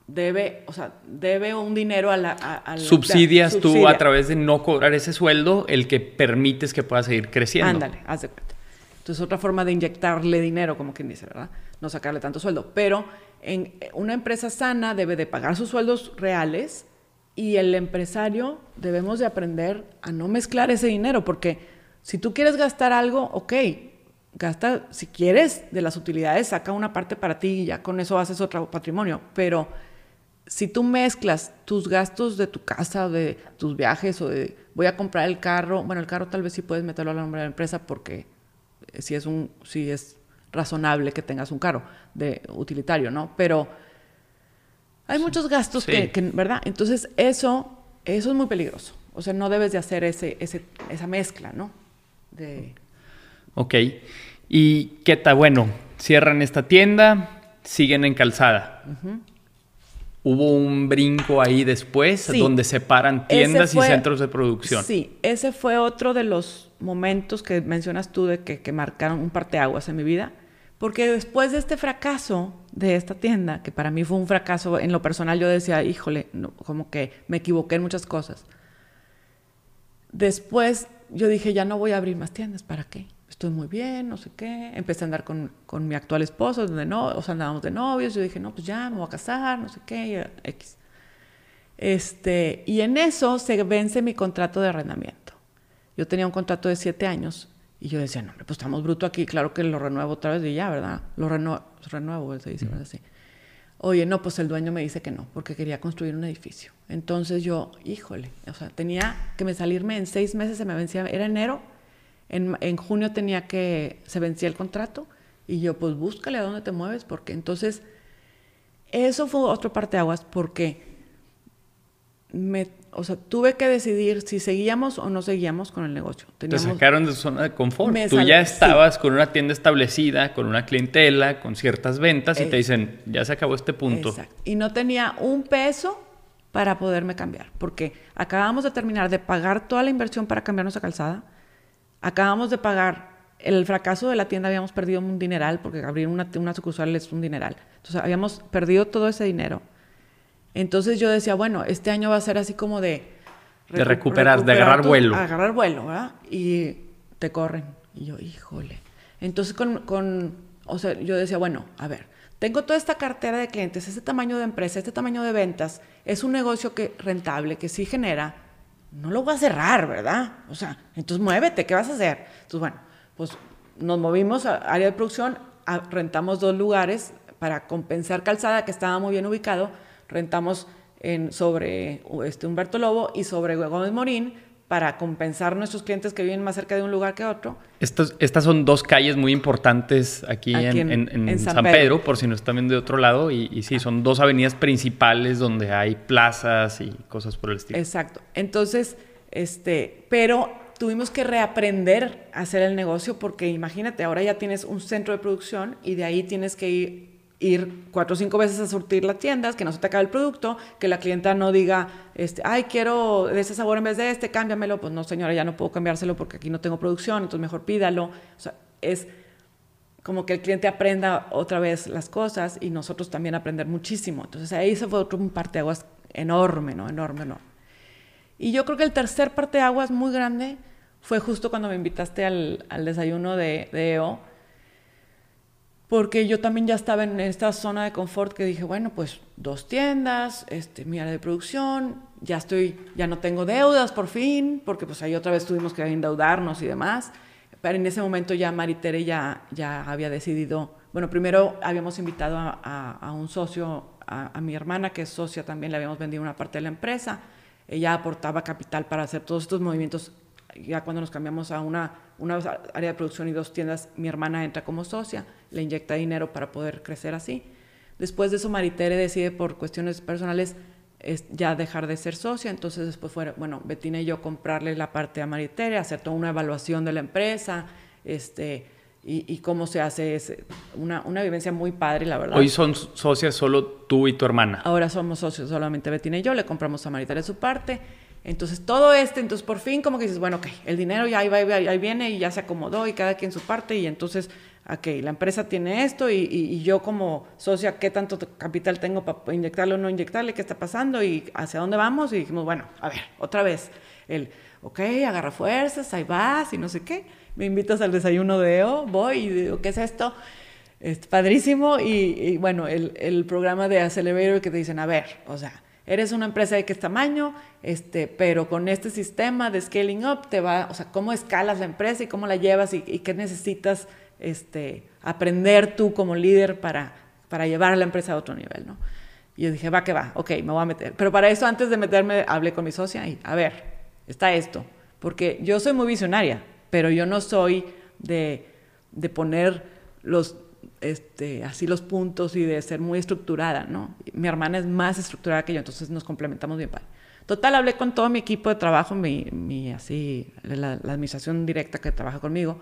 [SPEAKER 1] debe, o sea, debe un dinero a la...
[SPEAKER 2] Subsidias tú a través de no cobrar ese sueldo el que permites que pueda seguir creciendo.
[SPEAKER 1] Ándale, haz de cuenta. Entonces, otra forma de inyectarle dinero, como quien dice, ¿verdad? No sacarle tanto sueldo. Pero en una empresa sana debe de pagar sus sueldos reales y el empresario debemos de aprender a no mezclar ese dinero, porque si tú quieres gastar algo, ok, gasta, si quieres, de las utilidades, saca una parte para ti y ya con eso haces otro patrimonio, pero si tú mezclas tus gastos de tu casa, de tus viajes o de voy a comprar el carro, bueno, el carro tal vez sí puedes meterlo a la nombre de la empresa porque si es un si es razonable que tengas un carro de utilitario, ¿no? Pero hay muchos gastos que, ¿verdad? Entonces, eso eso es muy peligroso. O sea, no debes de hacer ese, ese esa mezcla, ¿no? De
[SPEAKER 2] Ok. ¿Y qué tal? Bueno, cierran esta tienda, siguen en calzada hubo un brinco ahí después donde separan tiendas y centros de producción.
[SPEAKER 1] Sí, ese fue otro de los momentos que mencionas tú de que, marcaron un parteaguas en mi vida. Porque después de este fracaso de esta tienda, que para mí fue un fracaso en lo personal, yo decía, híjole, como que me equivoqué en muchas cosas. Después yo dije, ya no voy a abrir más tiendas, ¿para qué? Estoy muy bien, no sé qué. Empecé a andar con, con mi actual esposo, donde no, o sea, andábamos de novios. Yo dije, no, pues ya me voy a casar, no sé qué, X. Este, y en eso se vence mi contrato de arrendamiento. Yo tenía un contrato de siete años Y yo decía, no, pues estamos bruto aquí, claro que lo renuevo otra vez y ya, ¿verdad? Lo renuevo, se dice, así. Oye, no, pues el dueño me dice que no, porque quería construir un edificio. Entonces yo, híjole, o sea, tenía que me salirme en seis meses, se me vencía, era enero, en, en junio tenía que, se vencía el contrato, y yo, pues búscale a dónde te mueves, porque entonces, eso fue otro parte de aguas, porque me, o sea, tuve que decidir si seguíamos o no seguíamos con el negocio.
[SPEAKER 2] te sacaron de su zona de confort. Tú ya estabas con una tienda establecida, con una clientela, con ciertas ventas y te dicen, ya se acabó este punto. Exacto.
[SPEAKER 1] Y no tenía un peso para poderme cambiar, porque acabamos de terminar de pagar toda la inversión para cambiarnos a calzada, acabamos de pagar el fracaso de la tienda, habíamos perdido un dineral, porque abrir una, una sucursal es un dineral. Entonces habíamos perdido todo ese dinero entonces yo decía, bueno, este año va a ser así como de...
[SPEAKER 2] de recuperar, de agarrar vuelo.
[SPEAKER 1] Agarrar vuelo, ¿verdad? Y te corren. Y yo, híjole. Entonces con, con, o sea, yo decía, bueno, a ver, tengo toda esta cartera de clientes, este tamaño de empresa, este tamaño de ventas, es un negocio que rentable, que sí genera, no lo voy a cerrar, ¿verdad? O sea, entonces muévete, ¿qué vas a hacer? Entonces, bueno, pues nos movimos a área de producción, rentamos dos lugares para compensar calzada que estaba muy bien ubicado rentamos en, sobre este, Humberto Lobo y sobre Gómez Morín para compensar nuestros clientes que viven más cerca de un lugar que otro.
[SPEAKER 2] Estos, estas son dos calles muy importantes aquí, en, San, Pedro. por si no están viendo de otro lado, y, y, sí, son dos avenidas principales donde hay plazas y cosas por el estilo.
[SPEAKER 1] Exacto. Entonces, este, pero tuvimos que reaprender a hacer el negocio porque imagínate, ahora ya tienes un centro de producción y de ahí tienes que ir ir cuatro o cinco veces a surtir las tiendas, que no se te acabe el producto, que la clienta no diga, este, ay, quiero de ese sabor en vez de este, cámbiamelo. Pues no, señora, ya no puedo cambiárselo porque aquí no tengo producción, entonces mejor pídalo. O sea, es como que el cliente aprenda otra vez las cosas y nosotros también aprender muchísimo. Entonces ahí se fue otro parteaguas enorme, ¿no? Enorme, enorme. Y yo creo que el tercer parteaguas muy grande fue justo cuando me invitaste al, al desayuno de, de EO porque yo también ya estaba en esta zona de confort que dije, bueno, pues dos tiendas, este, mi área de producción, ya estoy, ya no tengo deudas por fin, porque pues ahí otra vez tuvimos que endeudarnos y demás. Pero en ese momento ya Maritere ya, ya había decidido, bueno, primero habíamos invitado a, un socio, a, a, mi hermana que es socia también, le habíamos vendido una parte de la empresa, ella aportaba capital para hacer todos estos movimientos, ya cuando nos cambiamos a una una área de producción y dos tiendas, mi hermana entra como socia, le inyecta dinero para poder crecer así. Después de eso, Maritere decide por cuestiones personales ya dejar de ser socia, entonces después fue, bueno, Betina y yo comprarle la parte a Maritere, hacer toda una evaluación de la empresa, este, y, cómo se hace, ese, una, una, vivencia muy padre, la verdad.
[SPEAKER 2] Hoy son socias solo tú y tu hermana.
[SPEAKER 1] Ahora somos socios solamente Betina y yo, le compramos a Maritere su parte, entonces, todo este, entonces por fin como que dices, bueno, ok, el dinero ya ahí, va, ahí viene y ya se acomodó y cada quien su parte y entonces, ok, la empresa tiene esto y, yo como socia, ¿qué tanto capital tengo para inyectarle o no inyectarle? ¿Qué está pasando? ¿Y hacia dónde vamos? Y dijimos, bueno, a ver, otra vez, el, ok, agarra fuerzas, ahí vas y no sé qué. Me invitas al desayuno de EO, voy y digo, ¿qué es esto? Es padrísimo y, bueno, el, el programa de Accelerator que te dicen, a ver, o sea, Eres una empresa de qué tamaño, este, pero con este sistema de scaling up te va, o sea, cómo escalas la empresa y cómo la llevas y, qué necesitas este, aprender tú como líder para, para llevar la empresa a otro nivel, ¿no? Y yo dije, va que va, ok, me voy a meter. Pero para eso, antes de meterme, hablé con mi socia y, a ver, está esto. Porque yo soy muy visionaria, pero yo no soy de, de poner los este, así los puntos y de ser muy estructurada, ¿no? Mi hermana es más estructurada que yo, entonces nos complementamos bien. Total, hablé con todo mi equipo de trabajo, mi, mi así, la, administración directa que trabaja conmigo.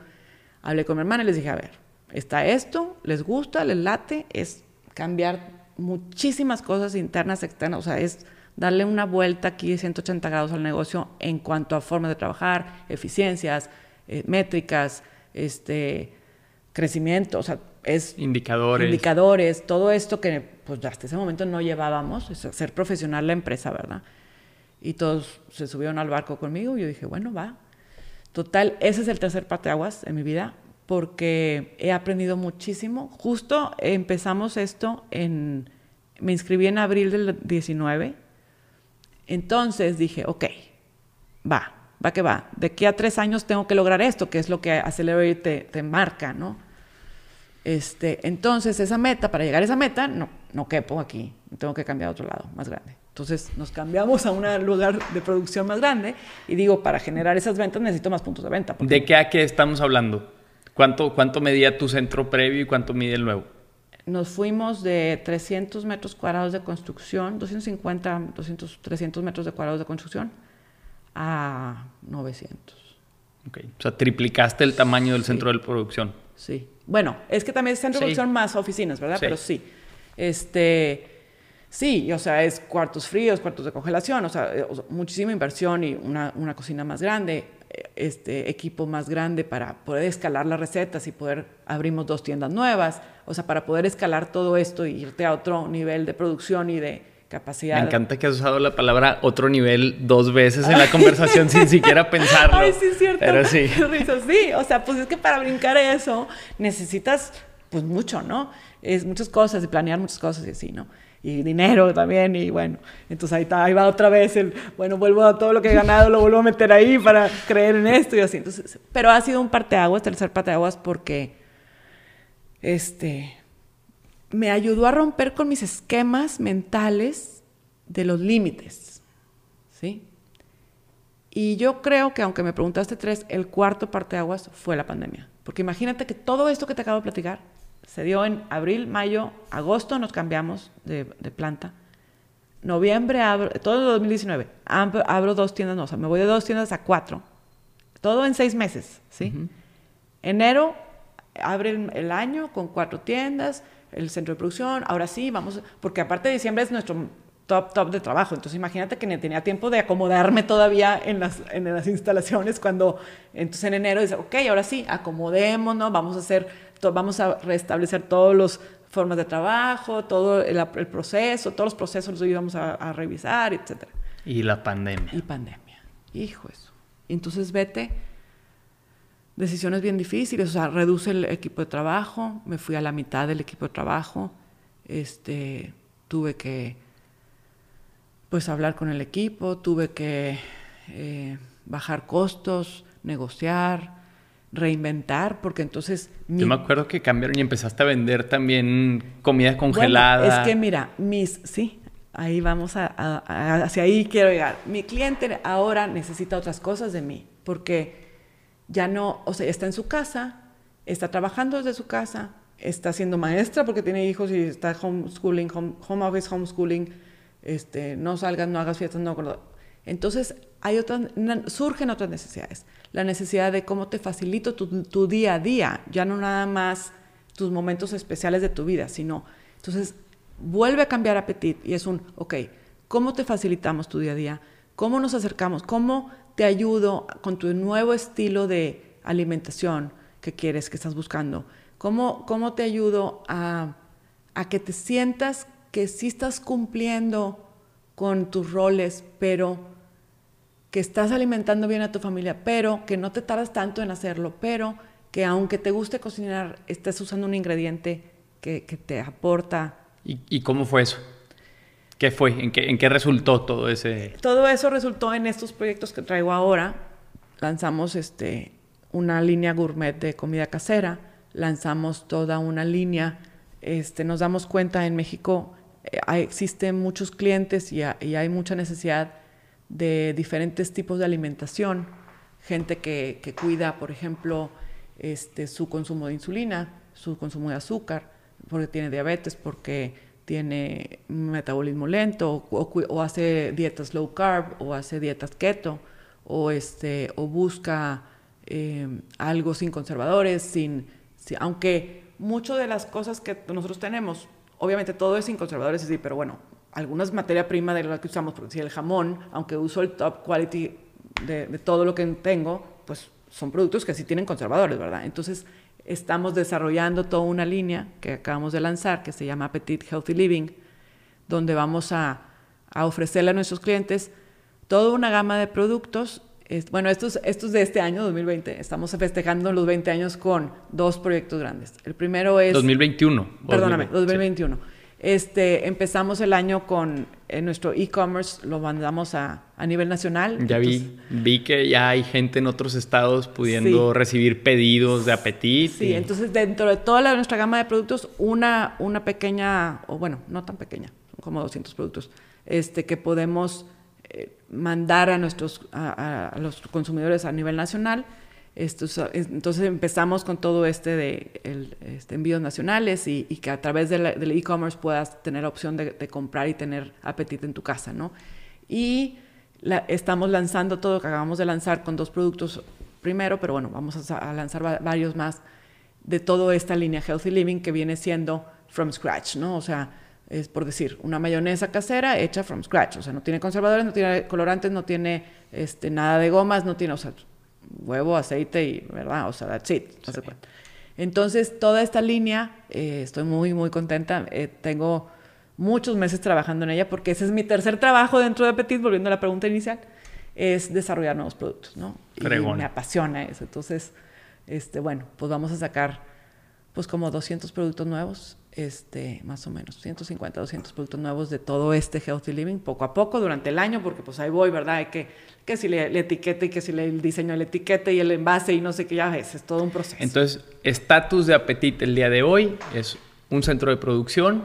[SPEAKER 1] Hablé con mi hermana y les dije, a ver, está esto, les gusta, les late, es cambiar muchísimas cosas internas, externas, o sea, es darle una vuelta aquí de 180 grados al negocio en cuanto a formas de trabajar, eficiencias, eh, métricas, este, crecimiento, o sea, es
[SPEAKER 2] indicadores.
[SPEAKER 1] indicadores, todo esto que pues hasta ese momento no llevábamos, es hacer profesional la empresa, ¿verdad? Y todos se subieron al barco conmigo y yo dije, bueno, va. Total, ese es el tercer aguas en mi vida porque he aprendido muchísimo. Justo empezamos esto en, me inscribí en abril del 19, entonces dije, ok, va, va que va. De aquí a tres años tengo que lograr esto, que es lo que Accelerate te, te marca, ¿no? Este, entonces, esa meta, para llegar a esa meta, no, no quepo aquí, tengo que cambiar a otro lado, más grande. Entonces, nos cambiamos a un lugar de producción más grande y digo, para generar esas ventas necesito más puntos de venta.
[SPEAKER 2] ¿De qué a qué estamos hablando? ¿Cuánto, ¿Cuánto medía tu centro previo y cuánto mide el nuevo?
[SPEAKER 1] Nos fuimos de 300 metros cuadrados de construcción, 250, 200, 300 metros de cuadrados de construcción a 900.
[SPEAKER 2] Ok, o sea, triplicaste el tamaño del centro de producción.
[SPEAKER 1] Sí. Bueno, es que también es centro de producción más oficinas, ¿verdad? Pero sí. Este, sí, o sea, es cuartos fríos, cuartos de congelación, o sea, eh, muchísima inversión y una, una cocina más grande, eh, este equipo más grande para poder escalar las recetas y poder abrimos dos tiendas nuevas, o sea, para poder escalar todo esto y irte a otro nivel de producción y de capacidad.
[SPEAKER 2] Me encanta que has usado la palabra otro nivel dos veces en la conversación sin siquiera pensarlo.
[SPEAKER 1] Ay, sí, es cierto.
[SPEAKER 2] Pero sí.
[SPEAKER 1] Sí, o sea, pues es que para brincar eso necesitas pues mucho, ¿no? Es muchas cosas y planear muchas cosas y así, ¿no? Y dinero también, y bueno, entonces ahí, está, ahí va otra vez el, bueno, vuelvo a todo lo que he ganado, lo vuelvo a meter ahí para creer en esto y así. Entonces, pero ha sido un parteaguas, tercer parteaguas, porque, este, me ayudó a romper con mis esquemas mentales de los límites, ¿sí? Y yo creo que aunque me preguntaste tres, el cuarto parteaguas fue la pandemia. Porque imagínate que todo esto que te acabo de platicar se dio en abril, mayo, agosto nos cambiamos de, planta. Noviembre abro, todo el 2019, abro, dos tiendas, no, o sea, me voy de dos tiendas a cuatro. Todo en seis meses, ¿sí? Enero abre el, el año con cuatro tiendas, el centro de producción, ahora sí, vamos, porque aparte de diciembre es nuestro top, top de trabajo, entonces imagínate que ni tenía tiempo de acomodarme todavía en las, en las instalaciones cuando, entonces en enero dice, ok, ahora sí, acomodémonos, vamos a hacer, vamos a restablecer todas las formas de trabajo, todo el, proceso, todos los procesos los íbamos a, a revisar, etc.
[SPEAKER 2] Y la pandemia.
[SPEAKER 1] Y pandemia, hijo eso. Entonces vete decisiones bien difíciles, o sea, reduce el equipo de trabajo, me fui a la mitad del equipo de trabajo, este, tuve que pues hablar con el equipo, tuve que eh, bajar costos, negociar, reinventar, porque entonces...
[SPEAKER 2] Yo me acuerdo que cambiaron y empezaste a vender también comida congelada.
[SPEAKER 1] es que mira, mis, sí, ahí vamos a, hacia ahí quiero llegar. Mi cliente ahora necesita otras cosas de mí, porque ya no, o sea, está en su casa, está trabajando desde su casa, está siendo maestra porque tiene hijos y está homeschooling, home, office, homeschooling, este, no salgas, no hagas fiestas, no. Entonces, hay otras, surgen otras necesidades. La necesidad de cómo te facilito tu, tu, día a día, ya no nada más tus momentos especiales de tu vida, sino, entonces, vuelve a cambiar apetit y es un, ok, ¿cómo te facilitamos tu día a día? ¿Cómo nos acercamos? ¿Cómo te ayudo con tu nuevo estilo de alimentación que quieres, que estás buscando? ¿Cómo, cómo te ayudo a, a que te sientas que sí estás cumpliendo con tus roles, pero que estás alimentando bien a tu familia, pero que no te tardas tanto en hacerlo, pero que aunque te guste cocinar, estés usando un ingrediente que, que te aporta.
[SPEAKER 2] ¿Y, ¿Y, cómo fue eso? ¿Qué fue? ¿En qué, ¿En qué resultó todo ese...?
[SPEAKER 1] Todo eso resultó en estos proyectos que traigo ahora. Lanzamos este, una línea gourmet de comida casera, lanzamos toda una línea, este, nos damos cuenta en México eh, existen muchos clientes y, y, hay mucha necesidad de diferentes tipos de alimentación, gente que, que cuida, por ejemplo, este, su consumo de insulina, su consumo de azúcar, porque tiene diabetes, porque tiene metabolismo lento o, hace dietas low carb o hace dietas keto o, este, o busca eh, algo sin conservadores, sin, aunque muchas de las cosas que nosotros tenemos, obviamente todo es sin conservadores, sí, pero bueno, algunas materia prima de la que usamos, por decir el jamón, aunque uso el top quality de, de todo lo que tengo, pues son productos que sí tienen conservadores, ¿verdad? Entonces, estamos desarrollando toda una línea que acabamos de lanzar que se llama Petit Healthy Living, donde vamos a, a ofrecerle a nuestros clientes toda una gama de productos. bueno, estos, estos de este año, 2020, estamos festejando los 20 años con dos proyectos grandes. El primero es...
[SPEAKER 2] 2021.
[SPEAKER 1] Perdóname, 2021. Este, empezamos el año con nuestro e-commerce, lo mandamos a, a, nivel nacional.
[SPEAKER 2] Ya vi, vi que ya hay gente en otros estados pudiendo recibir pedidos de apetito.
[SPEAKER 1] Sí, entonces dentro de toda la, nuestra gama de productos, una, una pequeña, o bueno, no tan pequeña, son como 200 productos, este, que podemos eh, mandar a, nuestros, a los consumidores a nivel nacional entonces empezamos con todo este de este, envíos nacionales y, que a través del e-commerce puedas tener opción de, comprar y tener apetito en tu casa, ¿no? Y estamos lanzando todo, que acabamos de lanzar con dos productos primero, pero bueno, vamos a, lanzar varios más de toda esta línea Healthy Living que viene siendo from scratch, ¿no? O sea, es por decir, una mayonesa casera hecha from scratch, o sea, no tiene conservadores, no tiene colorantes, no tiene este, nada de gomas, no tiene, o sea, huevo, aceite y, ¿verdad? O sea, that's it. Entonces, toda esta línea, eh, estoy muy, muy contenta. Eh, tengo muchos meses trabajando en ella porque ese es mi tercer trabajo dentro de Petit, volviendo a la pregunta inicial, es desarrollar nuevos productos, ¿no? Y me apasiona eso. Entonces, este, bueno, pues vamos a sacar pues como 200 productos nuevos, este, más o menos, 150, 200 productos nuevos de todo este Healthy Living, poco a poco, durante el año, porque pues ahí voy, ¿verdad? Hay que que si le, etiquete y que si le, el diseño de la etiqueta y el envase y no sé qué, ya ves, es todo un proceso.
[SPEAKER 2] Entonces, estatus de Apetite el día de hoy es un centro de producción,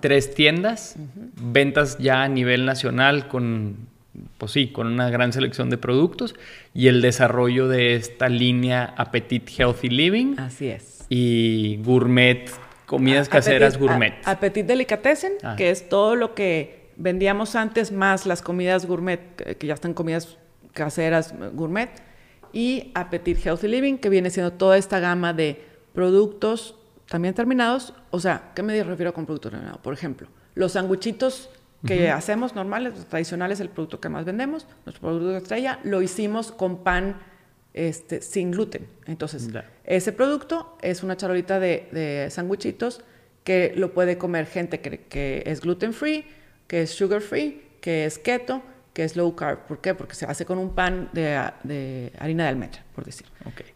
[SPEAKER 2] tres tiendas, ventas ya a nivel nacional con, pues sí, con una gran selección de productos y el desarrollo de esta línea Apetite Healthy Living.
[SPEAKER 1] Así es.
[SPEAKER 2] Y gourmet, comidas caseras gourmet.
[SPEAKER 1] Apetite Delicatessen, ah. que es todo lo que vendíamos antes más las comidas gourmet, que ya están comidas caseras gourmet, y Appetit Healthy Living, que viene siendo toda esta gama de productos también terminados. O sea, ¿qué me refiero con productos terminados? Por ejemplo, los sanguchitos que hacemos normales, tradicionales, el producto que más vendemos, nuestro producto de estrella, lo hicimos con pan este, sin gluten. Entonces, ese producto es una charolita de, de sanguchitos que lo puede comer gente que, que es gluten free, que es sugar free, que es keto, que es low carb. ¿Por qué? Porque se hace con un pan de, harina de almendra, por decir.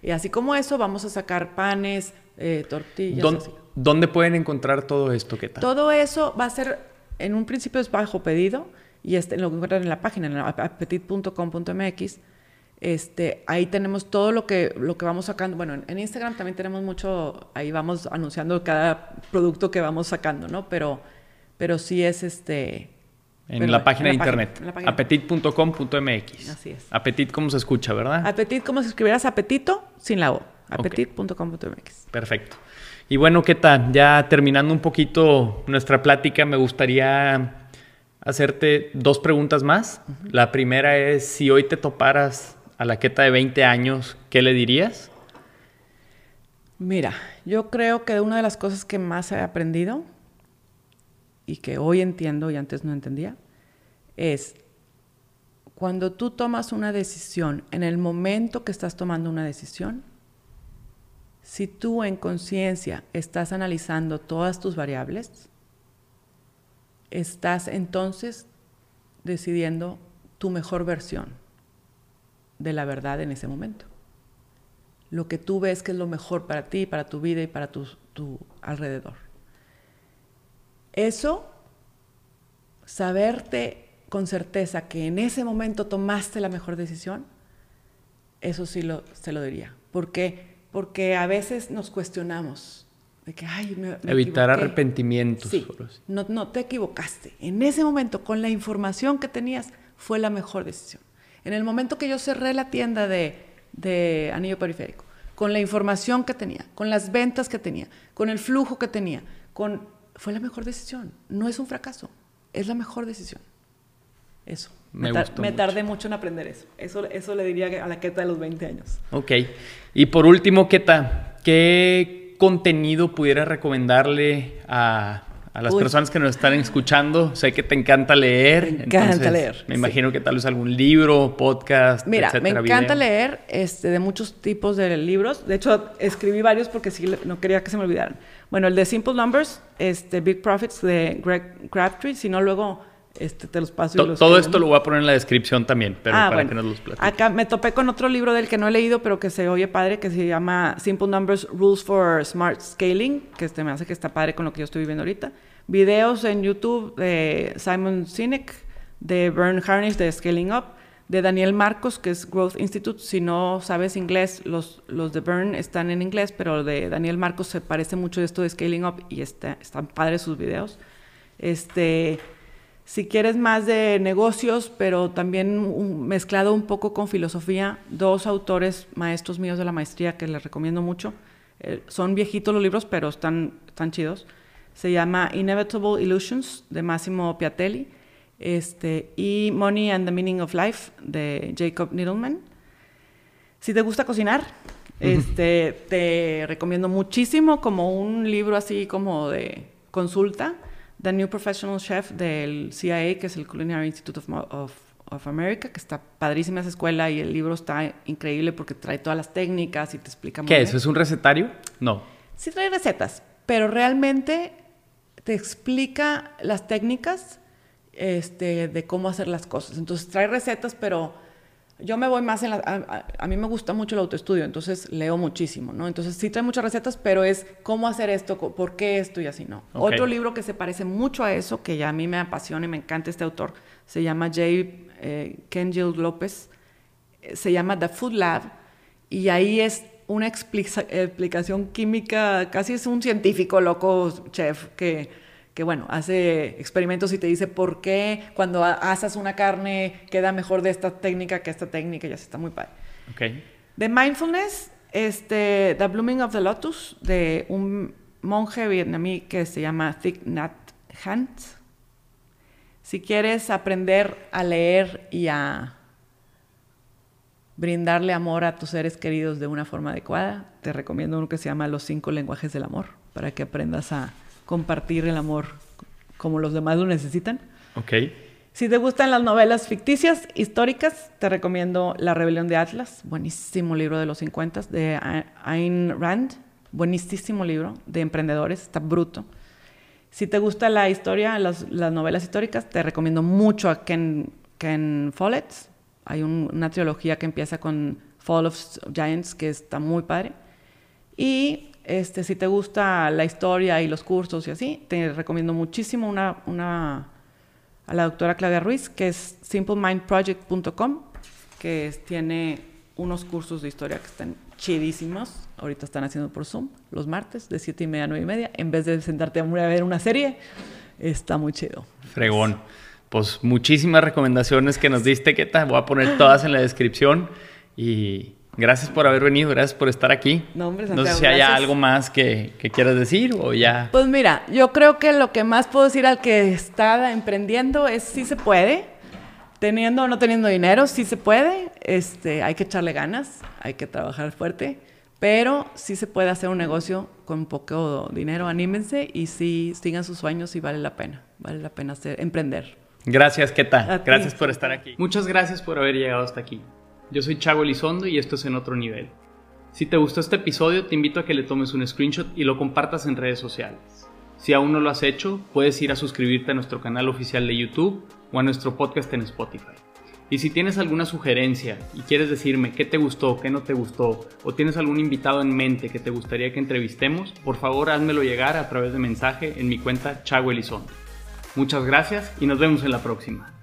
[SPEAKER 1] Y así como eso, vamos a sacar panes, eh, tortillas.
[SPEAKER 2] ¿Dónde, pueden encontrar todo esto? ¿Qué tal?
[SPEAKER 1] Todo eso va a ser, en un principio es bajo pedido, y este, lo encuentran en la página, en apetit.com.mx. Este, ahí tenemos todo lo que, lo que vamos sacando. Bueno, en, Instagram también tenemos mucho, ahí vamos anunciando cada producto que vamos sacando, ¿no? Pero pero sí es este...
[SPEAKER 2] En la página de internet, apetit.com.mx. Así es. Apetit como se escucha, ¿verdad?
[SPEAKER 1] Apetit como si escribieras apetito sin la O. Apetit.com.mx.
[SPEAKER 2] Perfecto. Y bueno, ¿qué tal? Ya terminando un poquito nuestra plática, me gustaría hacerte dos preguntas más. La primera es, si hoy te toparas a la Queta de 20 años, ¿qué le dirías?
[SPEAKER 1] Mira, yo creo que una de las cosas que más he aprendido y que hoy entiendo y antes no entendía, es cuando tú tomas una decisión, en el momento que estás tomando una decisión, si tú en conciencia estás analizando todas tus variables, estás entonces decidiendo tu mejor versión de la verdad en ese momento. Lo que tú ves que es lo mejor para ti, para tu vida y para tu, tu alrededor. Eso, saberte con certeza que en ese momento tomaste la mejor decisión, eso sí lo, se lo diría. ¿Por qué? Porque a veces nos cuestionamos de que, ay, me,
[SPEAKER 2] Evitar arrepentimientos.
[SPEAKER 1] Sí, no, no te equivocaste. En ese momento, con la información que tenías, fue la mejor decisión. En el momento que yo cerré la tienda de, de anillo periférico, con la información que tenía, con las ventas que tenía, con el flujo que tenía, con fue la mejor decisión. No es un fracaso, es la mejor decisión. Eso. Me, tardé mucho en aprender eso. eso. Eso le diría a la Queta de los 20 años.
[SPEAKER 2] Ok. Y por último, Queta, ¿qué contenido pudiera recomendarle a, las personas que nos están escuchando? Sé que te encanta leer.
[SPEAKER 1] Me encanta leer.
[SPEAKER 2] Me imagino que tal vez algún libro, podcast,
[SPEAKER 1] Mira, me encanta leer este, de muchos tipos de libros. De hecho, escribí varios porque sí, no quería que se me olvidaran. Bueno, el de Simple Numbers, este, Big Profits de Greg Crabtree, si no luego este, te los paso.
[SPEAKER 2] Y los todo esto lo voy a poner en la descripción también, pero ah, para que nos los platiques.
[SPEAKER 1] Acá me topé con otro libro del que no he leído, pero que se oye padre, que se llama Simple Numbers Rules for Smart Scaling, que este me hace que está padre con lo que yo estoy viviendo ahorita. videos en YouTube de Simon Sinek, de Bern Harnish de Scaling Up, de Daniel Marcos, que es Growth Institute. Si no sabes inglés, los, los de Bern están en inglés, pero de Daniel Marcos se parece mucho esto de Scaling Up y está, están padres sus videos. Este, si quieres más de negocios, pero también mezclado un poco con filosofía, dos autores maestros míos de la maestría que les recomiendo mucho. Eh, son viejitos los libros, pero están, están chidos. Se llama Inevitable Illusions de Massimo Piatelli este, y Money and the Meaning of Life de Jacob Needleman. Si te gusta cocinar, este, te recomiendo muchísimo como un libro así como de consulta, The New Professional Chef del CIA, que es el Culinary Institute of, of, America, que está padrísima esa escuela y el libro está increíble porque trae todas las técnicas y te explica
[SPEAKER 2] muy ¿Qué es? ¿Es un recetario? No.
[SPEAKER 1] Sí trae recetas, pero realmente te explica las técnicas este, de cómo hacer las cosas. Entonces trae recetas, pero yo me voy más en la... A, mí me gusta mucho el autoestudio, entonces leo muchísimo, ¿no? Entonces sí trae muchas recetas, pero es cómo hacer esto, por qué esto y así, ¿no? Otro libro que se parece mucho a eso, que ya a mí me apasiona y me encanta este autor, se llama Jay eh, Kenjil López, eh, se llama The Food Lab, y ahí es una explicación química, casi es un científico loco, chef, que que bueno, hace experimentos y te dice por qué cuando asas una carne queda mejor de esta técnica que esta técnica, ya se está muy padre.
[SPEAKER 2] Okay.
[SPEAKER 1] De mindfulness, este, The Blooming of the Lotus, de un monje vietnamí que se llama Thich Nhat Hanh. Si quieres aprender a leer y a brindarle amor a tus seres queridos de una forma adecuada, te recomiendo uno que se llama Los cinco lenguajes del amor, para que aprendas a compartir el amor como los demás lo necesitan.
[SPEAKER 2] Ok.
[SPEAKER 1] Si te gustan las novelas ficticias, históricas, te recomiendo La Rebelión de Atlas, buenísimo libro de los 50 de Ayn Rand, buenísimo libro de emprendedores, está bruto. Si te gusta la historia, las, novelas históricas, te recomiendo mucho a Ken, Ken Follett. Hay una trilogía que empieza con Fall of Giants, que está muy padre. Y este, si te gusta la historia y los cursos y así, te recomiendo muchísimo una, una a la doctora Claudia Ruiz, que es simplemindproject.com, que tiene unos cursos de historia que están chidísimos. Ahorita están haciendo por Zoom los martes de 7 y media a 9 y media. En vez de sentarte a ver una serie, está muy chido.
[SPEAKER 2] Fregón. Pues muchísimas recomendaciones que nos diste, que voy a poner todas en la descripción y Gracias por haber venido, gracias por estar aquí.
[SPEAKER 1] No, hombre,
[SPEAKER 2] no sé si hay algo más que, quieras decir o ya.
[SPEAKER 1] Pues mira, yo creo que lo que más puedo decir al que está emprendiendo es si se puede, teniendo o no teniendo dinero, sí se puede, este, hay que echarle ganas, hay que trabajar fuerte, pero sí se puede hacer un negocio con poco dinero, anímense y sí sigan sus sueños y vale la pena, vale la pena hacer, emprender.
[SPEAKER 2] Gracias, ¿qué tal? Gracias por estar aquí. Muchas gracias por haber llegado hasta aquí. Yo soy Chago Elizondo y esto es En Otro Nivel. Si te gustó este episodio, te invito a que le tomes un screenshot y lo compartas en redes sociales. Si aún no lo has hecho, puedes ir a suscribirte a nuestro canal oficial de YouTube o a nuestro podcast en Spotify. Y si tienes alguna sugerencia y quieres decirme qué te gustó, qué no te gustó, o tienes algún invitado en mente que te gustaría que entrevistemos, por favor házmelo llegar a través de mensaje en mi cuenta Chago Elizondo. Muchas gracias y nos vemos en la próxima.